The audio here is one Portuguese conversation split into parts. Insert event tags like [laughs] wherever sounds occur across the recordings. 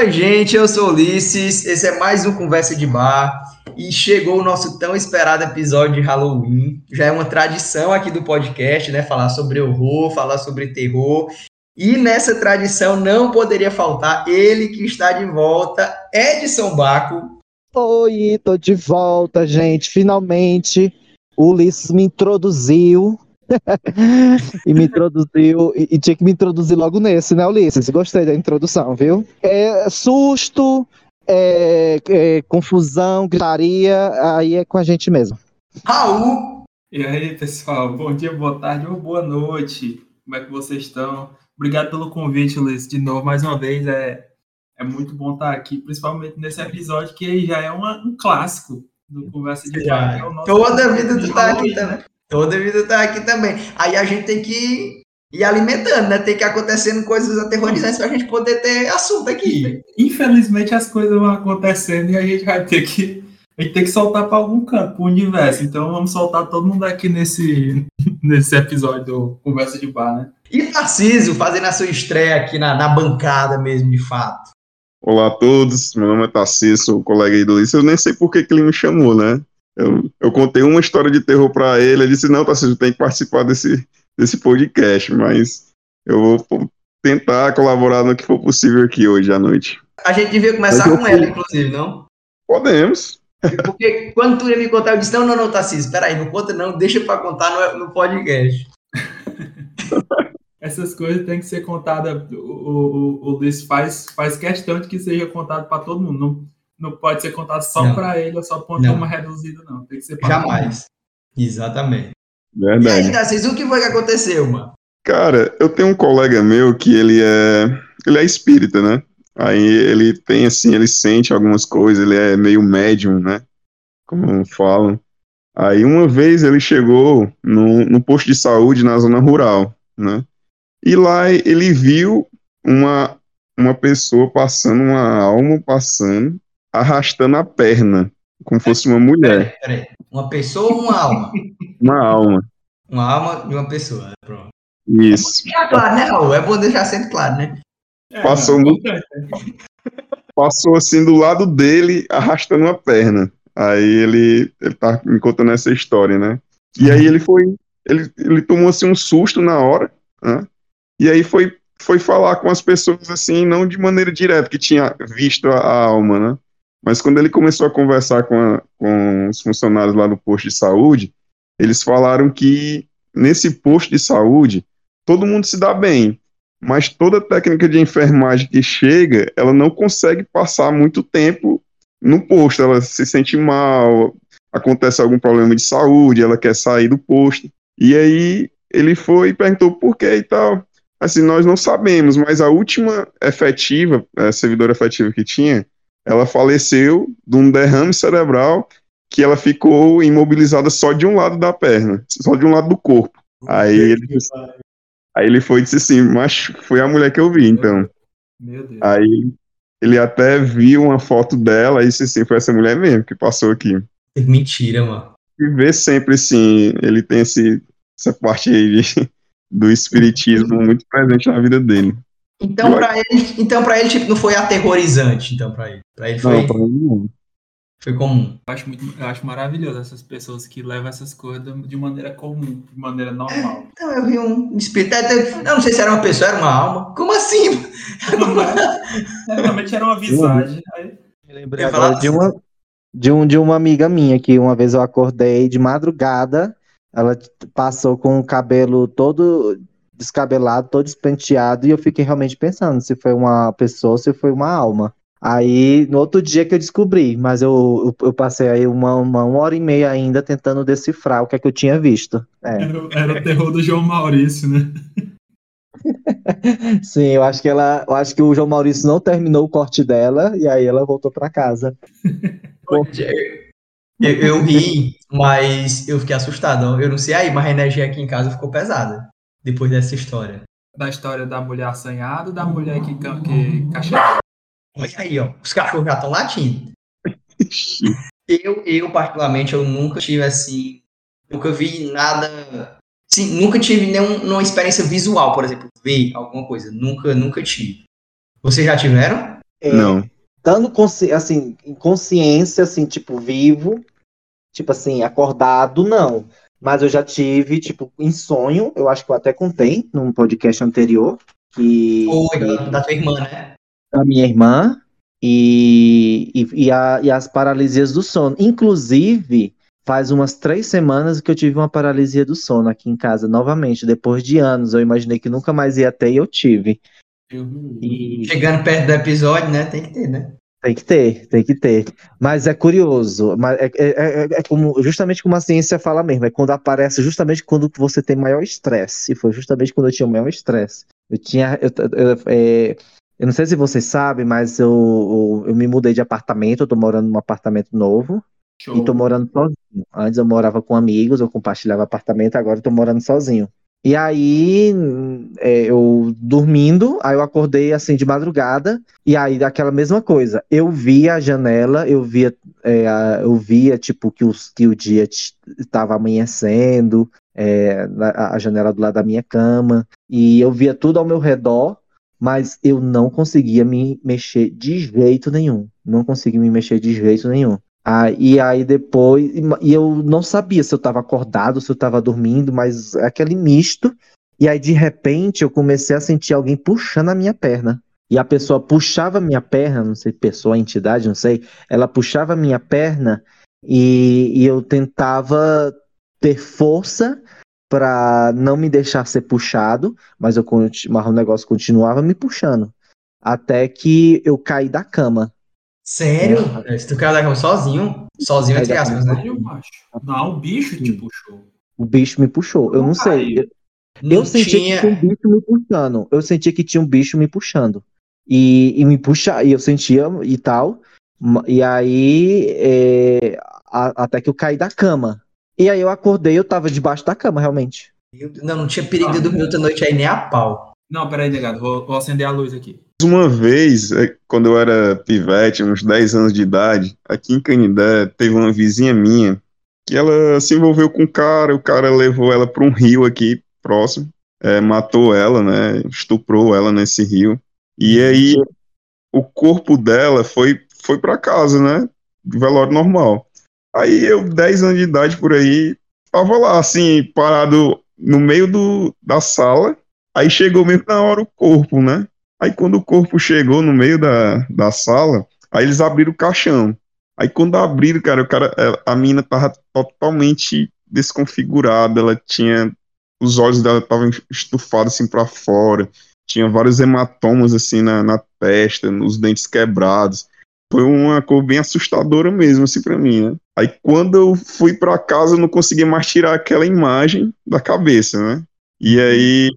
Oi, gente, eu sou Ulisses. Esse é mais um Conversa de Bar e chegou o nosso tão esperado episódio de Halloween. Já é uma tradição aqui do podcast, né? Falar sobre horror, falar sobre terror. E nessa tradição não poderia faltar ele que está de volta, Edson Baco. Oi, tô de volta, gente. Finalmente, o Ulisses me introduziu. [laughs] e me introduziu, e, e, tinha que me introduzir logo nesse, né, Ulisses? Gostei da introdução, viu? É, susto, é, é, confusão, gritaria, aí é com a gente mesmo. Raul! E aí, pessoal, bom dia, boa tarde ou boa noite. Como é que vocês estão? Obrigado pelo convite, Ulisses, de novo, mais uma vez. É, é muito bom estar aqui, principalmente nesse episódio que já é uma, um clássico do Conversa de Bar. É Toda a vida tu tá aqui também. Toda vida tá aqui também. Aí a gente tem que ir alimentando, né? Tem que acontecendo coisas aterrorizantes pra gente poder ter assunto aqui. Infelizmente as coisas vão acontecendo e a gente vai ter que a gente tem que soltar para algum canto, para o universo. Então vamos soltar todo mundo aqui nesse, [laughs] nesse episódio do Conversa de Bar, né? E Tarcísio fazendo a sua estreia aqui na, na bancada mesmo, de fato. Olá a todos, meu nome é Tarcísio, sou colega aí do Ulisses. Eu nem sei por que, que ele me chamou, né? Eu, eu contei uma história de terror para ele, ele disse, não, Tarcísio, tem que participar desse, desse podcast, mas eu vou tentar colaborar no que for possível aqui hoje à noite. A gente devia começar com ela, inclusive, não? Podemos. Porque quando tu ia me contar, eu disse, não, não, não, Tarcísio, peraí, não conta não, deixa para contar no, no podcast. Essas coisas têm que ser contadas, o, o, o Luiz faz, faz questão de que seja contado para todo mundo, não não pode ser contado só para ele ou só para uma reduzida, não. Tem que ser para Jamais. Exatamente. Verdade. E aí, Narciso, o que foi que aconteceu, mano? Cara, eu tenho um colega meu que ele é. Ele é espírita, né? Aí ele tem assim, ele sente algumas coisas, ele é meio médium, né? Como falam. Aí uma vez ele chegou no, no posto de saúde na zona rural, né? E lá ele viu uma, uma pessoa passando, uma alma passando, arrastando a perna, como fosse uma mulher. Peraí, peraí. Uma pessoa ou uma alma? [laughs] Uma alma. Uma alma de uma pessoa, né? pronto. Isso. É claro, né, Raul? É bom deixar sempre claro, né? É, Passou não, muito... Passou assim do lado dele, arrastando a perna. Aí ele, ele tá me contando essa história, né? E aí ele foi, ele, ele tomou assim um susto na hora, né? E aí foi, foi falar com as pessoas assim, não de maneira direta, que tinha visto a, a alma, né? Mas quando ele começou a conversar com, a, com os funcionários lá no posto de saúde, eles falaram que nesse posto de saúde todo mundo se dá bem, mas toda técnica de enfermagem que chega, ela não consegue passar muito tempo no posto, ela se sente mal, acontece algum problema de saúde, ela quer sair do posto. E aí ele foi e perguntou por que e tal. Assim, nós não sabemos, mas a última efetiva, a servidora efetiva que tinha, ela faleceu de um derrame cerebral que ela ficou imobilizada só de um lado da perna, só de um lado do corpo. Aí ele, aí ele foi e disse assim, mas foi a mulher que eu vi, então. Aí ele até viu uma foto dela e disse assim, foi essa mulher mesmo que passou aqui. Mentira, mano. E vê sempre assim, ele tem esse, essa parte aí de, [laughs] do espiritismo muito presente na vida dele. Então, para ele, então para ele tipo, não foi aterrorizante, então para ele. Para ele foi não, pra ele não. Foi comum. Eu acho muito, eu acho maravilhoso essas pessoas que levam essas coisas de maneira comum, de maneira normal. Então eu vi um espírito, eu não sei se era uma pessoa, era uma alma. Como assim? Realmente era uma visagem. Aí... Eu lembrei agora de uma de um de uma amiga minha que uma vez eu acordei de madrugada, ela passou com o cabelo todo descabelado, todo despenteado, e eu fiquei realmente pensando se foi uma pessoa ou se foi uma alma. Aí, no outro dia que eu descobri, mas eu, eu, eu passei aí uma, uma, uma, hora e meia ainda tentando decifrar o que é que eu tinha visto. É. Era, era o terror do João Maurício, né? [laughs] Sim, eu acho que ela, eu acho que o João Maurício não terminou o corte dela e aí ela voltou para casa. [laughs] eu, eu ri, mas eu fiquei assustado. Eu não sei aí, mas a energia aqui em casa ficou pesada depois dessa história? Da história da mulher assanhada da mulher que, que cachorro. Olha aí, ó. Os cachorros já estão latindo. [laughs] eu, eu, particularmente, eu nunca tive assim. Nunca vi nada. Sim, nunca tive nenhuma experiência visual, por exemplo, ver alguma coisa. Nunca, nunca tive. Vocês já tiveram? É, Não. Dando consci... assim, em consciência, assim, tipo, vivo, tipo assim, acordado, não. Mas eu já tive, tipo, em sonho, eu acho que eu até contei num podcast anterior, que. Foi, da, da tua irmã, né? A minha irmã e, e, e, a, e as paralisias do sono. Inclusive, faz umas três semanas que eu tive uma paralisia do sono aqui em casa, novamente, depois de anos. Eu imaginei que nunca mais ia ter e eu tive. E... Chegando perto do episódio, né? Tem que ter, né? Tem que ter, tem que ter. Mas é curioso, mas é, é, é, é, como, justamente como a ciência fala mesmo, é quando aparece justamente quando você tem maior estresse. E foi justamente quando eu tinha maior estresse. Eu tinha. Eu, eu, é, eu, não sei se vocês sabem, mas eu, eu, eu me mudei de apartamento, eu tô morando num apartamento novo. Show. E tô morando sozinho. Antes eu morava com amigos, eu compartilhava apartamento, agora eu tô morando sozinho. E aí, é, eu dormindo, aí eu acordei assim de madrugada, e aí daquela mesma coisa. Eu via a janela, eu via, é, eu via tipo que, os, que o dia estava amanhecendo, é, a, a janela do lado da minha cama, e eu via tudo ao meu redor, mas eu não conseguia me mexer de jeito nenhum. Não conseguia me mexer de jeito nenhum. Ah, e aí depois, e eu não sabia se eu estava acordado, se eu estava dormindo, mas é aquele misto. E aí de repente eu comecei a sentir alguém puxando a minha perna. E a pessoa puxava a minha perna, não sei, pessoa, entidade, não sei, ela puxava a minha perna e, e eu tentava ter força para não me deixar ser puxado, mas eu mas o negócio continuava me puxando. Até que eu caí da cama. Sério? É. Se tu caiu da cama sozinho, sozinho entre aspas, né? Não, o bicho te puxou. O bicho me puxou. Eu não, sei. Eu, não eu senti tinha... que tinha um bicho me puxando. Eu senti que tinha um bicho me puxando. E, e me puxa, e eu sentia e tal. E aí, é, a, até que eu caí da cama. E aí eu acordei, eu tava debaixo da cama, realmente. Não, não tinha perigo de eu dormir outra noite aí nem a pau. Não, peraí, negado, vou, vou acender a luz aqui. Uma vez, é, quando eu era pivete, uns 10 anos de idade, aqui em Canindé, teve uma vizinha minha que ela se envolveu com um cara, o cara levou ela para um rio aqui próximo, é, matou ela, né, estuprou ela nesse rio, e aí o corpo dela foi, foi para casa, né, de velório normal. Aí eu, 10 anos de idade por aí, tava lá, assim, parado no meio do, da sala, aí chegou mesmo na hora o corpo, né, Aí quando o corpo chegou no meio da, da sala, aí eles abriram o caixão. Aí quando abriram, cara, o cara, é, a mina tava totalmente desconfigurada, ela tinha os olhos dela estavam estufados assim para fora, tinha vários hematomas assim na, na testa, nos dentes quebrados. Foi uma cor bem assustadora mesmo assim para mim, né? Aí quando eu fui para casa, eu não conseguia mais tirar aquela imagem da cabeça, né? E aí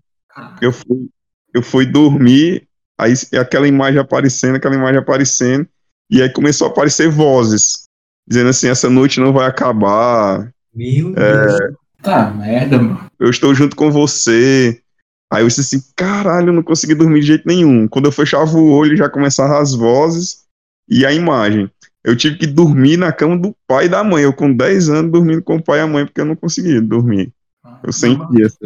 eu fui, eu fui dormir, Aí aquela imagem aparecendo, aquela imagem aparecendo, e aí começou a aparecer vozes, dizendo assim, essa noite não vai acabar. Meu é, Deus. Tá merda, mano. Eu estou junto com você. Aí eu disse assim, caralho, eu não consegui dormir de jeito nenhum. Quando eu fechava o olho, já começavam as vozes e a imagem. Eu tive que dormir na cama do pai e da mãe. Eu com 10 anos dormindo com o pai e a mãe, porque eu não conseguia dormir. Eu senti isso.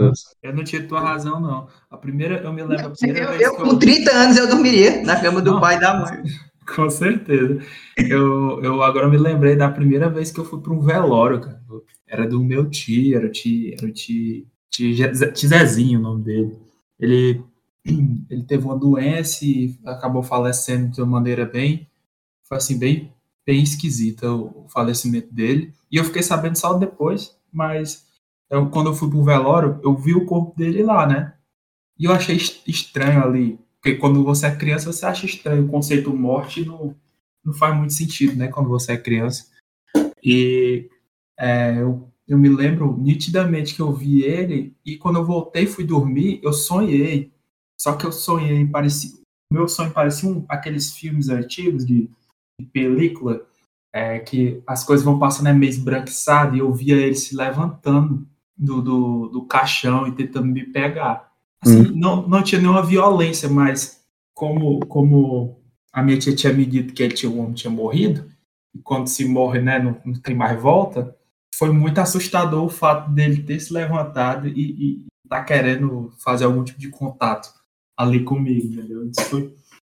Eu não tinha tua razão, não. A primeira, eu me lembro. A eu, eu com eu... 30 anos, eu dormiria na cama do não, pai e da mãe. [laughs] Com certeza. Eu, eu agora me lembrei da primeira vez que eu fui para um velório, cara. Era do meu tio, era o tio, era o tio, tio, tio Zezinho, o nome dele. Ele, [clears throat] ele teve uma doença e acabou falecendo de uma maneira bem, foi assim, bem, bem esquisita o falecimento dele. E eu fiquei sabendo só depois, mas eu, quando eu fui pro velório, eu vi o corpo dele lá, né? E eu achei estranho ali. Porque quando você é criança, você acha estranho. O conceito morte não, não faz muito sentido, né? Quando você é criança. E é, eu, eu me lembro nitidamente que eu vi ele. E quando eu voltei fui dormir, eu sonhei. Só que eu sonhei, parecia. Meu sonho parecia um, aqueles filmes antigos de, de película. É, que as coisas vão passando é meio esbranquiçado e eu via ele se levantando do, do, do caixão e tentando me pegar. Assim, hum. não, não tinha nenhuma violência, mas como, como a minha tia tinha me dito que ele tinha, o homem tinha morrido, e quando se morre, né, não, não tem mais volta, foi muito assustador o fato dele ter se levantado e, e tá querendo fazer algum tipo de contato ali comigo, entendeu? Isso foi,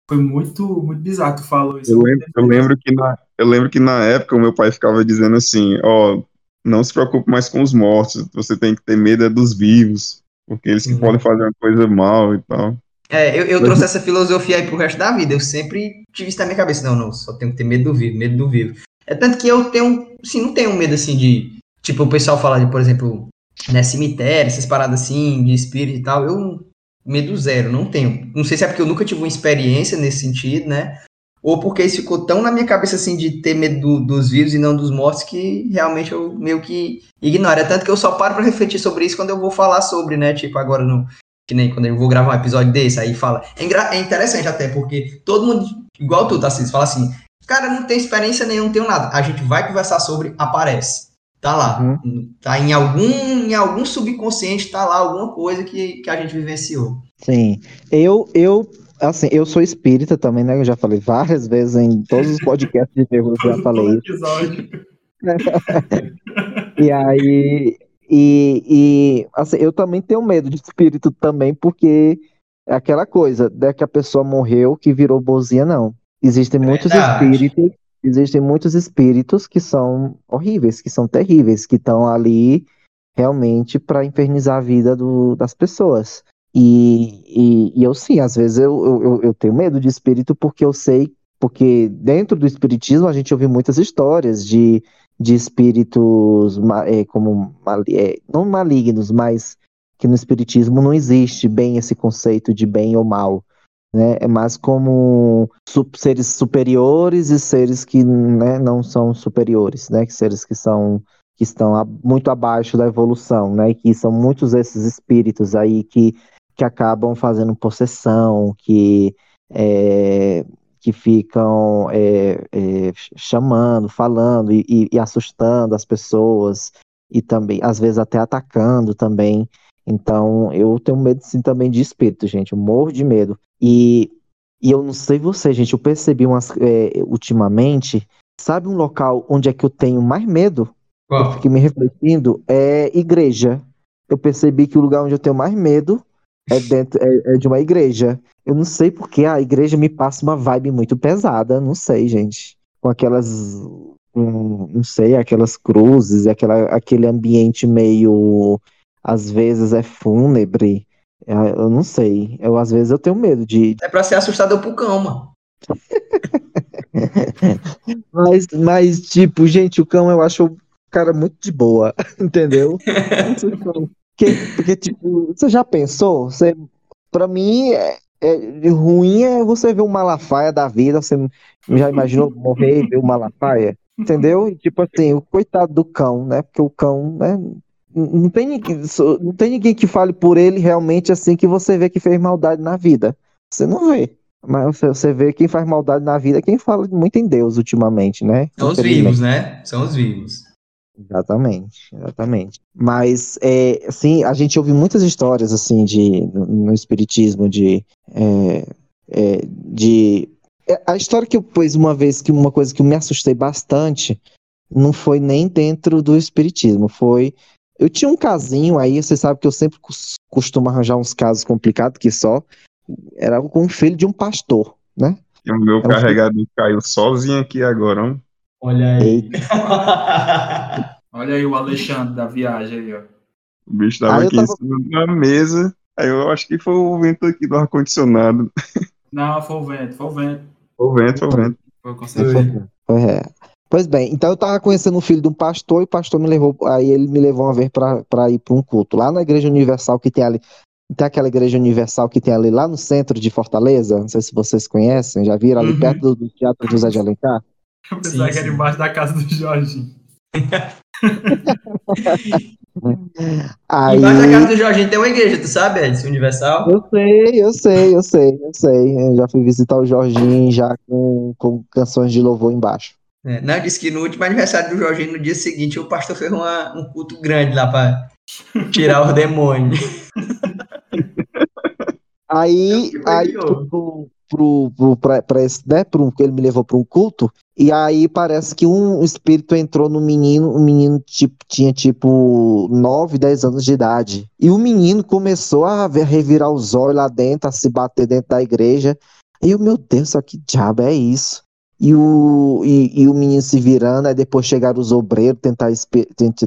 foi muito, muito bizarro. Tu falou isso. Eu lembro, eu lembro, que, na, eu lembro que na época o meu pai ficava dizendo assim: ó, não se preocupe mais com os mortos, você tem que ter medo é dos vivos, porque eles que uhum. podem fazer uma coisa mal e tal. É, eu, eu trouxe essa filosofia aí pro resto da vida. Eu sempre tive isso na minha cabeça. Não, não, só tenho que ter medo do vivo, medo do vivo. É tanto que eu tenho, assim, não tenho medo, assim, de... Tipo, o pessoal fala de, por exemplo, né, cemitério, essas paradas assim, de espírito e tal. Eu, medo zero, não tenho. Não sei se é porque eu nunca tive uma experiência nesse sentido, né? Ou porque isso ficou tão na minha cabeça, assim, de ter medo do, dos vivos e não dos mortos, que realmente eu meio que ignoro. É tanto que eu só paro pra refletir sobre isso quando eu vou falar sobre, né? Tipo, agora no, que nem quando eu vou gravar um episódio desse, aí fala. É, é interessante até, porque todo mundo, igual tu, tá fala assim, cara, não tem experiência nenhuma, não tenho nada. A gente vai conversar sobre, aparece. Tá lá. Uhum. Tá em algum, em algum subconsciente, tá lá alguma coisa que, que a gente vivenciou. Sim. Eu, eu, assim, eu sou espírita também, né? Eu já falei várias vezes em todos os podcasts de terror, eu já falei isso. [laughs] e aí, e, e assim, eu também tenho medo de espírito também, porque é aquela coisa, é que a pessoa morreu que virou bozinha, não. Existem é muitos espíritos, existem muitos espíritos que são horríveis, que são terríveis, que estão ali realmente para infernizar a vida do, das pessoas. E, e, e, eu sim, às vezes eu, eu, eu tenho medo de espírito porque eu sei, porque dentro do espiritismo a gente ouve muitas histórias de de espíritos é, como é, não malignos, mas que no espiritismo não existe bem esse conceito de bem ou mal, né? É mais como seres superiores e seres que né, não são superiores, né? Que seres que são que estão muito abaixo da evolução, né? E que são muitos desses espíritos aí que que acabam fazendo possessão, que é, que ficam é, é, chamando, falando e, e, e, assustando as pessoas e também, às vezes, até atacando também. Então, eu tenho medo, sim, também de espírito, gente. Eu morro de medo. E, e eu não sei você, gente, eu percebi umas, é, ultimamente, sabe um local onde é que eu tenho mais medo? Qual? Eu fiquei me refletindo, é igreja. Eu percebi que o lugar onde eu tenho mais medo é dentro é, é de uma igreja. Eu não sei porque a igreja me passa uma vibe muito pesada, não sei, gente. Com aquelas. Um, não sei, aquelas cruzes, aquela, aquele ambiente meio. Às vezes é fúnebre. É, eu não sei. Eu, às vezes eu tenho medo de. É pra ser assustado pro cão, mano. [laughs] mas, mas, tipo, gente, o cão eu acho o cara muito de boa, [laughs] entendeu? [laughs] porque, porque, tipo, você já pensou? Você, pra mim, é, é, ruim é você ver um Malafaia da vida, você já imaginou morrer e ver o Malafaia? Entendeu? E, tipo assim, o coitado do cão, né? Porque o cão, né? Não tem, ninguém, não tem ninguém que fale por ele realmente assim que você vê que fez maldade na vida. Você não vê. Mas você vê quem faz maldade na vida é quem fala muito em Deus ultimamente, né? São os vivos, né? São os vivos. Exatamente, exatamente. Mas, é, assim, a gente ouve muitas histórias, assim, de, no, espiritismo, de, é, é, de... É, a história que eu pus uma vez, que uma coisa que eu me assustei bastante, não foi nem dentro do espiritismo, foi... Eu tinha um casinho aí, você sabe que eu sempre costumo arranjar uns casos complicados que só, era com o filho de um pastor, né? E o meu carregador filho... caiu sozinho aqui agora, hein? Olha aí. [laughs] Olha aí o Alexandre da viagem aí, ó. O bicho tava aqui tava... em cima da mesa. Aí eu acho que foi o vento aqui do ar-condicionado. Não, foi o vento, foi o vento. Foi o vento, foi o vento. Foi com certeza. Foi, é. Pois bem, então eu tava conhecendo o filho de um pastor e o pastor me levou, aí ele me levou uma vez para ir para um culto lá na Igreja Universal que tem ali, tem aquela Igreja Universal que tem ali lá no centro de Fortaleza, não sei se vocês conhecem, já viram ali uhum. perto do, do Teatro José de Alencar? Eu [laughs] pensava sim, que era embaixo da casa do Jorge. Aí... Embaixo da casa do Jorginho tem uma igreja, tu sabe, Edson Universal? Eu sei, eu sei, eu sei, eu sei. Eu já fui visitar o Jorginho já com, com canções de louvor embaixo. É, não, disse que no último aniversário do Jorginho, no dia seguinte, o pastor fez uma, um culto grande lá para tirar os demônios. [laughs] Aí, aí pro, pro, pro, pra, pra esse, né, pro, ele me levou para um culto, e aí parece que um espírito entrou no menino, o menino tipo, tinha tipo 9, 10 anos de idade. E o menino começou a revirar os olhos lá dentro, a se bater dentro da igreja. Aí eu, meu Deus, só que diabo é isso? E o, e, e o menino se virando, aí depois chegaram os obreiros tentar,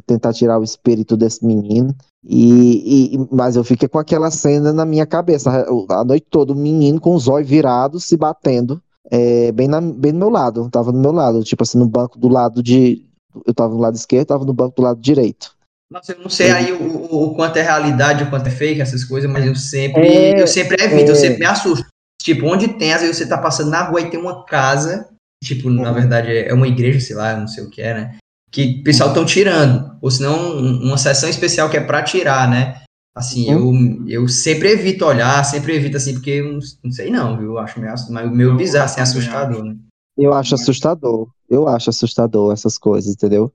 tentar tirar o espírito desse menino. E, e, mas eu fiquei com aquela cena na minha cabeça, a noite toda, o menino com os olhos virados, se batendo, é, bem, na, bem no meu lado, tava no meu lado, tipo assim, no banco do lado de. Eu tava no lado esquerdo, tava no banco do lado direito. Nossa, eu não sei aí o, o, o quanto é realidade, o quanto é fake, essas coisas, mas eu sempre, é, eu sempre evito, é, eu sempre me assusto. Tipo, onde tem, às vezes você tá passando na rua e tem uma casa, tipo, na uhum. verdade é uma igreja, sei lá, não sei o que é, né? Que o pessoal estão tirando, ou senão uma sessão especial que é para tirar, né? Assim, uhum. eu, eu sempre evito olhar, sempre evito assim, porque eu não, não sei não, viu? Eu acho meio, meio bizarro, assim, assustador, né? Eu acho assustador, eu acho assustador essas coisas, entendeu?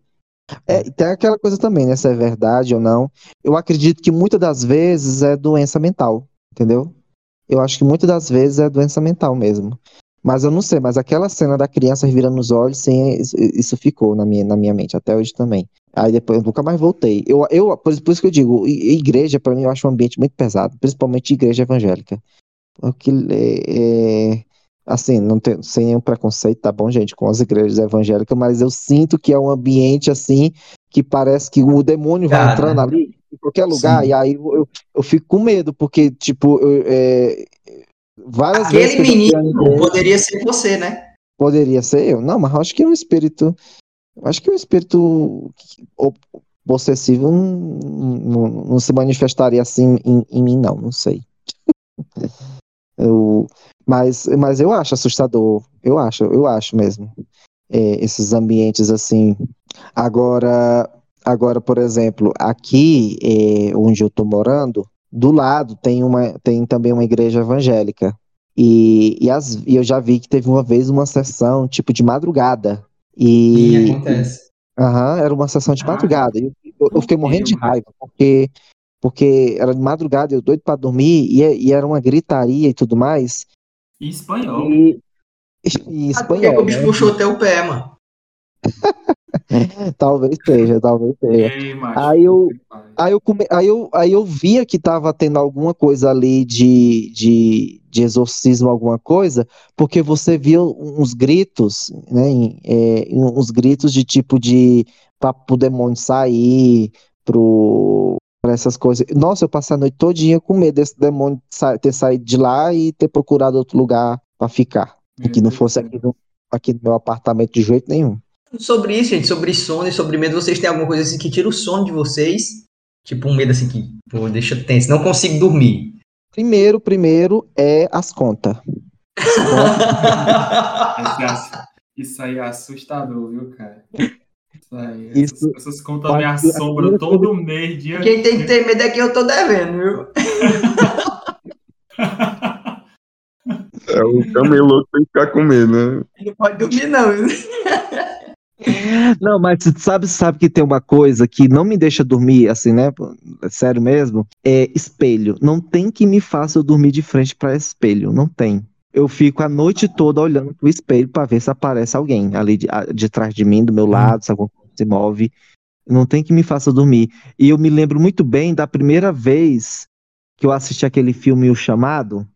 É, tem aquela coisa também, né? Se é verdade ou não. Eu acredito que muitas das vezes é doença mental, entendeu? Eu acho que muitas das vezes é doença mental mesmo. Mas eu não sei, mas aquela cena da criança virando os olhos, sim, isso, isso, ficou na minha, na minha mente, até hoje também. Aí depois eu nunca mais voltei. Eu, eu, por, isso que eu digo, igreja, para mim, eu acho um ambiente muito pesado, principalmente igreja evangélica. Porque é, é, assim, não tem, sem nenhum preconceito, tá bom, gente, com as igrejas evangélicas, mas eu sinto que é um ambiente assim que parece que o demônio vai Cara, entrando ali em qualquer lugar, sim. e aí eu, eu, eu, fico com medo, porque, tipo, eu, é, várias Aquele vezes. Aquele menino igreja, poderia ser você, né? Poderia ser eu. Não, mas eu acho que é um espírito. Eu acho que um espírito possessivo não, não, não se manifestaria assim em, em mim, não, não sei. [laughs] eu, mas, mas eu acho assustador, eu acho, eu acho mesmo. É, esses ambientes assim. Agora, agora, por exemplo, aqui é, onde eu tô morando, do lado tem, uma, tem também uma igreja evangélica. E, e, as, e eu já vi que teve uma vez uma sessão, tipo, de madrugada. E, Sim, acontece. Aham, era uma sessão de ah, madrugada. Eu, eu, eu, fiquei morrendo de raiva, porque, porque era de madrugada, eu doido para dormir, e, e, era uma gritaria e tudo mais. Em espanhol. E, em espanhol. Ah, o bicho né? puxou até o pé, mano. [laughs] [laughs] talvez seja, talvez seja. Aí, eu, aí, eu come, aí, eu, aí eu via que tava tendo alguma coisa ali de, de, de exorcismo, alguma coisa, porque você via uns gritos, né? É, uns gritos de tipo de para o demônio sair, pro, para essas coisas. Nossa, eu passei a noite todinha com medo desse demônio ter saído de lá e ter procurado outro lugar para ficar. E que não fosse aqui no, aqui no meu apartamento de jeito nenhum. Sobre isso, gente, sobre sono e sobre medo, vocês têm alguma coisa assim que tira o sono de vocês? Tipo um medo assim que, pô, deixa tenso, não consigo dormir. Primeiro, primeiro é as contas. isso aí é assustador, viu, cara? Isso aí, isso, essas, essas contas me assombram todo mês. Dia Quem tem que ter medo é que eu tô devendo, viu? É o camelô que tem que ficar com medo, né? Não pode dormir, não. [laughs] Não, mas sabe, sabe que tem uma coisa que não me deixa dormir, assim, né? Sério mesmo? É espelho. Não tem que me faça eu dormir de frente para espelho. Não tem. Eu fico a noite toda olhando pro espelho para ver se aparece alguém ali de, de trás de mim, do meu lado, se alguma coisa se move. Não tem que me faça dormir. E eu me lembro muito bem da primeira vez que eu assisti aquele filme O Chamado.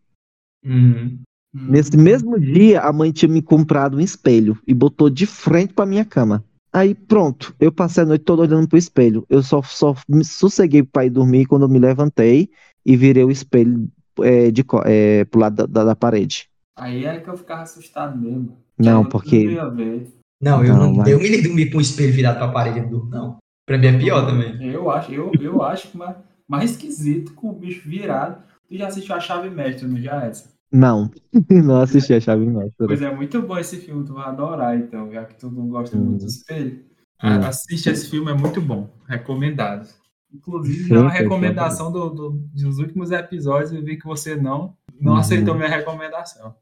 Uhum. Nesse mesmo dia, a mãe tinha me comprado um espelho e botou de frente para minha cama. Aí pronto, eu passei a noite toda olhando pro espelho. Eu só, só me sosseguei para ir dormir quando eu me levantei e virei o espelho é, de, é, pro lado da, da, parede. Aí era que eu ficava assustado mesmo. Não, porque. Não, eu não, não mas... eu me dormir com o espelho virado pra parede, não. Pra mim é pior também. Eu acho, eu, eu acho que mais, mais esquisito com o bicho virado. Tu já assistiu a chave mestre, não já essa? Não, [laughs] não assisti a Chave Mestra. Pois é, muito bom esse filme, tu vai adorar então, já que tu não gosta hum. muito do espelho. Hum. Assiste esse filme, é muito bom, recomendado. Inclusive, é uma recomendação do, do, dos últimos episódios, eu vi que você não, não uhum. aceitou minha recomendação.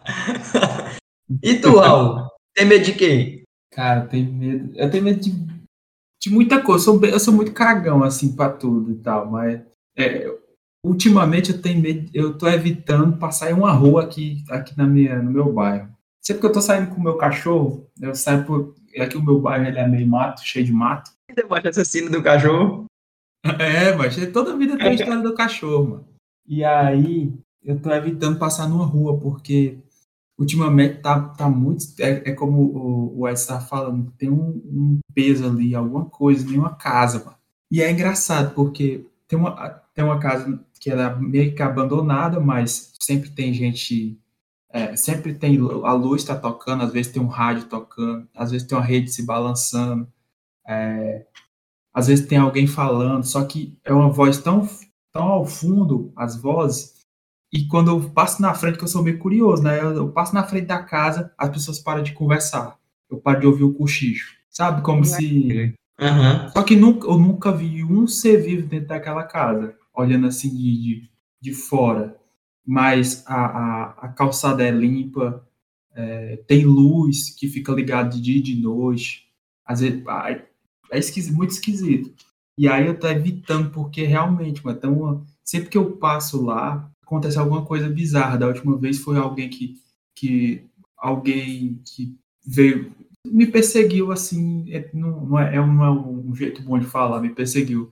[laughs] e tu, Raul? Tem medo de quem? Cara, eu tenho medo. Eu tenho medo de, de muita coisa. Eu sou, eu sou muito cagão, assim, pra tudo e tal, mas é, Ultimamente eu tenho medo, eu tô evitando passar em uma rua aqui, aqui na minha, no meu bairro. Sempre que eu tô saindo com o meu cachorro, eu saio por. Aqui o meu bairro ele é meio mato, cheio de mato. [laughs] Você bate assassino do cachorro? É, mas toda vida tem a história do cachorro, mano. E aí, eu tô evitando passar numa rua, porque ultimamente tá, tá muito. É, é como o, o Ed está falando, tem um, um, peso ali, alguma coisa em uma casa, mano. E é engraçado, porque tem uma, tem uma casa que ela é meio que abandonada, mas sempre tem gente. É, sempre tem a luz está tocando, às vezes tem um rádio tocando, às vezes tem uma rede se balançando, é, às vezes tem alguém falando, só que é uma voz tão, tão ao fundo, as vozes, e quando eu passo na frente, que eu sou meio curioso, né? Eu, eu, passo na frente da casa, as pessoas param de conversar. Eu paro de ouvir o cochicho. Sabe? Como se. Uhum. Só que nunca, eu nunca vi um ser vivo dentro daquela casa, olhando assim de, de, fora. Mas a, a, a, calçada é limpa, é, tem luz que fica ligada de dia e de noite. Às vezes é esquisito, muito esquisito. E aí eu tô evitando, porque realmente, mas então, sempre que eu passo lá, acontece alguma coisa bizarra. Da última vez foi alguém que, que alguém que veio me perseguiu assim, é, não, não, é, não é um jeito bom de falar, me perseguiu.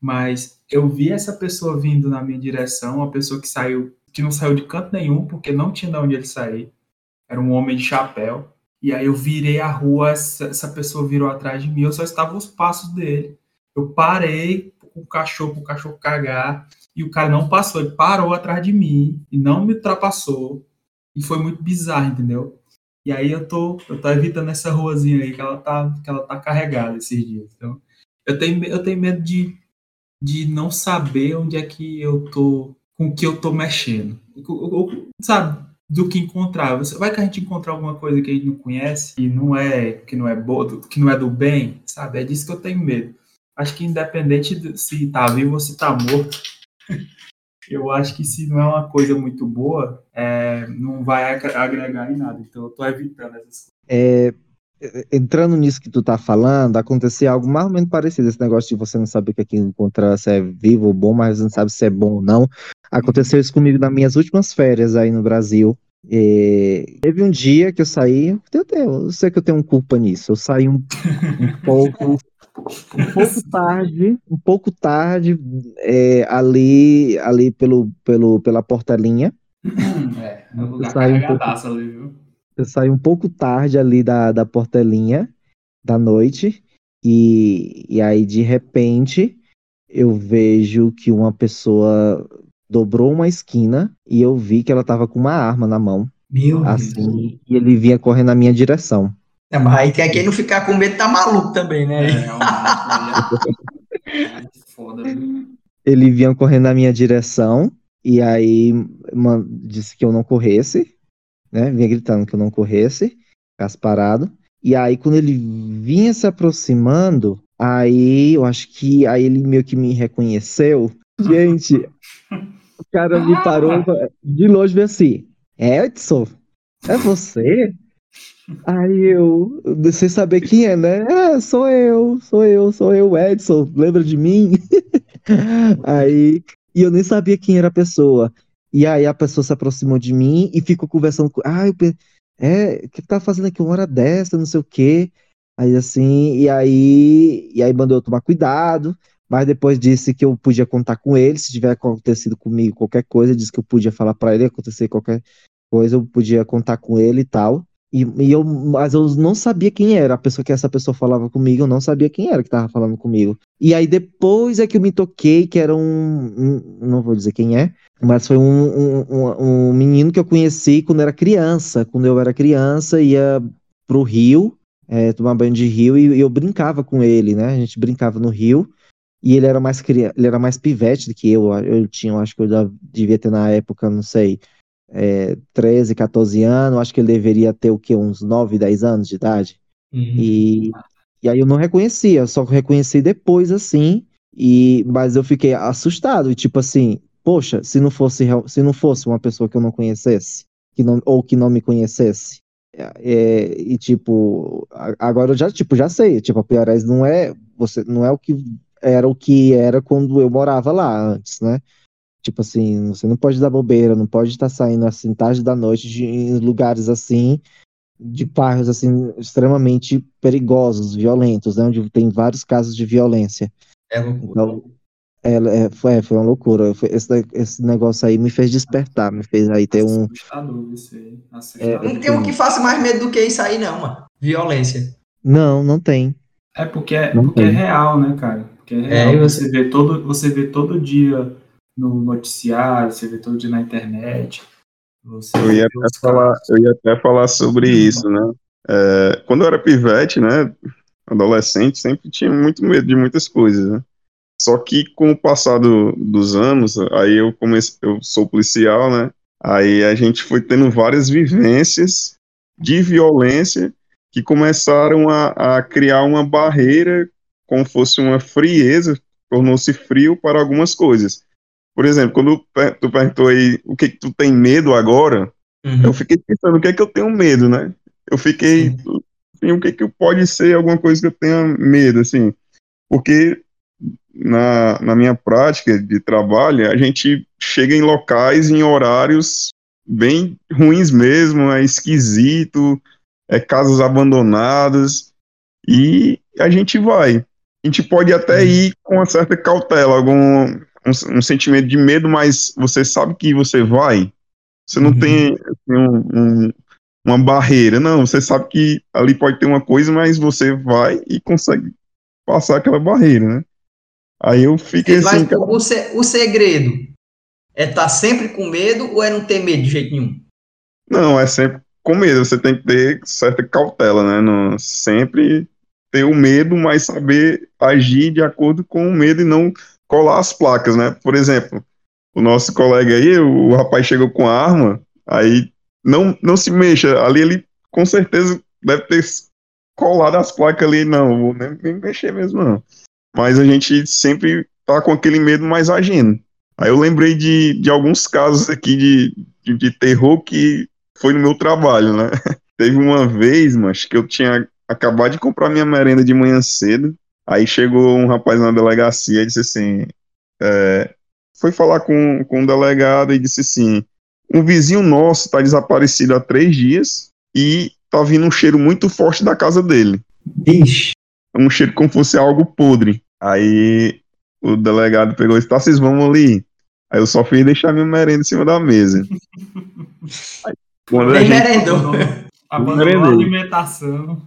Mas eu vi essa pessoa vindo na minha direção, uma pessoa que saiu, que não saiu de canto nenhum, porque não tinha de onde ele sair. Era um homem de chapéu. E aí eu virei a rua, essa, pessoa virou atrás de mim, eu só estava os passos dele. Eu parei o cachorro, o cachorro cagar e o cara não passou, ele parou atrás de mim e não me ultrapassou. E foi muito bizarro, entendeu? E aí eu tô, eu tô evitando essa ruazinha aí que ela tá, que ela tá carregada esses dias. Então, eu tenho, eu tenho medo de, de não saber onde é que eu tô, com que eu tô mexendo. sabe, do que encontrar. Vai que a gente encontrar alguma coisa que a gente não conhece, e não é, que não é boa, que não é do bem, sabe? É disso que eu tenho medo. Acho que independente de se tá vivo ou se tá morto, [laughs] eu acho que se não é uma coisa muito boa, é, não vai agregar em nada. Então eu tô evitando essas coisas. É, entrando nisso que tu tá falando, aconteceu algo mais ou menos parecido. Esse negócio de você não saber o que é que encontrar, se é vivo ou bom, mas não sabe se é bom ou não. Aconteceu isso comigo nas minhas últimas férias aí no Brasil. E teve um dia que eu saí, eu, tenho, eu sei que eu tenho culpa nisso. Eu saí um, um [laughs] pouco um pouco tarde, um pouco tarde, é, ali, ali pelo, pelo, pela portelinha. É, um lugar um pouco, ali, viu? Eu saí um pouco tarde ali da, da portelinha da noite, e, e aí de repente eu vejo que uma pessoa dobrou uma esquina e eu vi que ela tava com uma arma na mão. Meu assim, Deus. e ele vinha correndo na minha direção. É, mas aí tem quem não ficar com medo tá maluco também, né? É, é foda, Ele vinha correndo na minha direção e aí man, disse que eu não corresse, né? Vinha gritando que eu não corresse, ficasse parado. E aí quando ele vinha se aproximando, aí eu acho que aí ele meio que me reconheceu. Gente, o cara me parou de longe e assim, Edson, é você? Aí eu, sem saber quem é, né? É, sou eu, sou eu, sou eu, Edson, lembra de mim? [laughs] aí, e eu nem sabia quem era a pessoa. E aí a pessoa se aproximou de mim e ficou conversando com, ah, eu, é, o que tá fazendo aqui uma hora dessa, não sei o quê. Aí assim, e aí, e aí mandou eu tomar cuidado, mas depois disse que eu podia contar com ele, se tiver acontecido comigo qualquer coisa, disse que eu podia falar para ele, acontecer qualquer coisa, eu podia contar com ele e tal. E, e, eu, mas eu não sabia quem era a pessoa que essa pessoa falava comigo, eu não sabia quem era que estava falando comigo. E aí depois é que eu me toquei que era um, um não vou dizer quem é, mas foi um, um, um, menino que eu conheci quando era criança. Quando eu era criança, ia pro rio, é, tomar banho de rio, e, e eu brincava com ele, né? A gente brincava no rio. E ele era mais ele era mais pivete do que eu. Eu tinha, eu acho que eu devia ter na época, não sei, é, 13, 14 anos, acho que ele deveria ter o que, uns 9, 10 anos de idade. Uhum. E, e aí eu não reconhecia, só reconheci depois, assim, e mas eu fiquei assustado, e tipo assim, poxa, se não fosse, se não fosse uma pessoa que eu não conhecesse, que não, ou que não me conhecesse, é, é e tipo, agora eu já, tipo, já sei, tipo, a Piares não é, você, não é o que era o que era quando eu morava lá antes, né? Tipo assim, você não pode dar bobeira, não pode estar saindo assim tarde da noite de, em lugares assim, de bairros assim extremamente perigosos, violentos, né, onde tem vários casos de violência. É loucura. Então, É, é, foi, foi uma loucura. Foi, esse, esse negócio aí me fez despertar, me fez aí ter um. Assustador isso aí. É, não tem um que faça mais medo do que isso aí, não, mano. Violência. Não, não tem. É porque, é, porque é real, né, cara? Porque é real. É, você... vê todo, você vê todo dia no noticiário, você vê todo dia na internet. eu, ia até falar, eu ia até falar sobre isso, né? É, quando eu era pivete, né? Adolescente, sempre tinha muito medo de muitas coisas, né? Só que com o passar do, dos anos, aí eu comecei, eu sou policial, né? Aí a gente foi tendo várias vivências de violência que começaram a, a criar uma barreira, como fosse uma frieza, tornou-se frio para algumas coisas. Por exemplo, quando tu perguntou aí o que, que tu tem medo agora, uhum. eu fiquei pensando o que é que eu tenho medo, né? Eu fiquei, assim, o que que pode ser alguma coisa que eu tenha medo, assim, porque na, na minha prática de trabalho, a gente chega em locais, em horários bem ruins mesmo, é esquisito, é casas abandonadas, e a gente vai. A gente pode até uhum. ir com uma certa cautela, algum um, um sentimento de medo, mas você sabe que você vai. Você não uhum. tem assim, um, um, uma barreira, não. Você sabe que ali pode ter uma coisa, mas você vai e consegue passar aquela barreira, né? Aí eu fiquei assim. Mas, o, se, o segredo é estar tá sempre com medo ou é não ter medo de jeito nenhum? Não, é sempre com medo. Você tem que ter certa cautela, né? Não, sempre ter o medo, mas saber agir de acordo com o medo e não colar as placas, né? Por exemplo, o nosso colega aí, o, rapaz chegou com a arma, aí não, não se mexa. Ali ele com certeza deve ter colado as placas ali, não, vou nem, nem mexer mesmo, não mas a gente sempre tá com aquele medo mais agindo. Aí eu lembrei de, de alguns casos aqui de, de, de terror que foi no meu trabalho, né? [laughs] Teve uma vez, mas que eu tinha acabado de comprar minha merenda de manhã cedo, aí chegou um rapaz na delegacia e disse assim, é, foi falar com, com um delegado e disse assim, um vizinho nosso está desaparecido há três dias e tá vindo um cheiro muito forte da casa dele. Ixi um cheiro como fosse algo podre. Aí o delegado pegou e disse, tá, vocês vão ali. Aí eu só fiz deixar minha merenda em cima da mesa. [laughs] Aí, quando a gente, merendou. Abandonou a alimentação.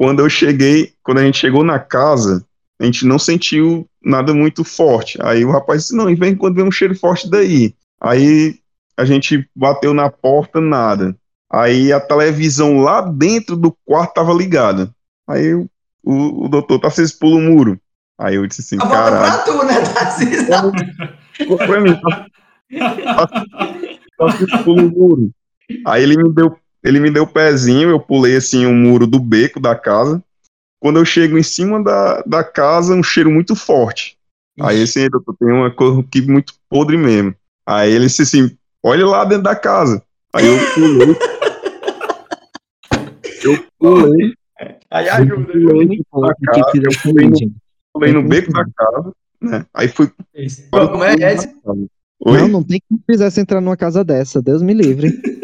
Quando eu cheguei, quando a gente chegou na casa, a gente não sentiu nada muito forte. Aí o rapaz disse, não, e vem quando vem um cheiro forte daí. Aí a gente bateu na porta, nada. Aí a televisão lá dentro do quarto tava ligada. Aí eu o, o doutor Tarcísio pula o muro. Aí eu disse assim, a caralho. pra tu, né, Tarcísio? pra mim. Tarcísio pula o muro. Aí ele me deu ele me deu o pezinho, eu pulei assim o um muro do beco da casa. Quando eu chego em cima da, da casa, um cheiro muito forte. Ixi. Aí assim, doutor, tem uma coisa que muito podre mesmo. Aí ele disse assim, olha lá dentro da casa. Aí eu pulei. [laughs] eu pulei. Aí ajuda. Eu pulei no beco da casa, né? Aí fui. Como é, é Não, não tem que fizesse entrar numa casa dessa, Deus me livre. [laughs]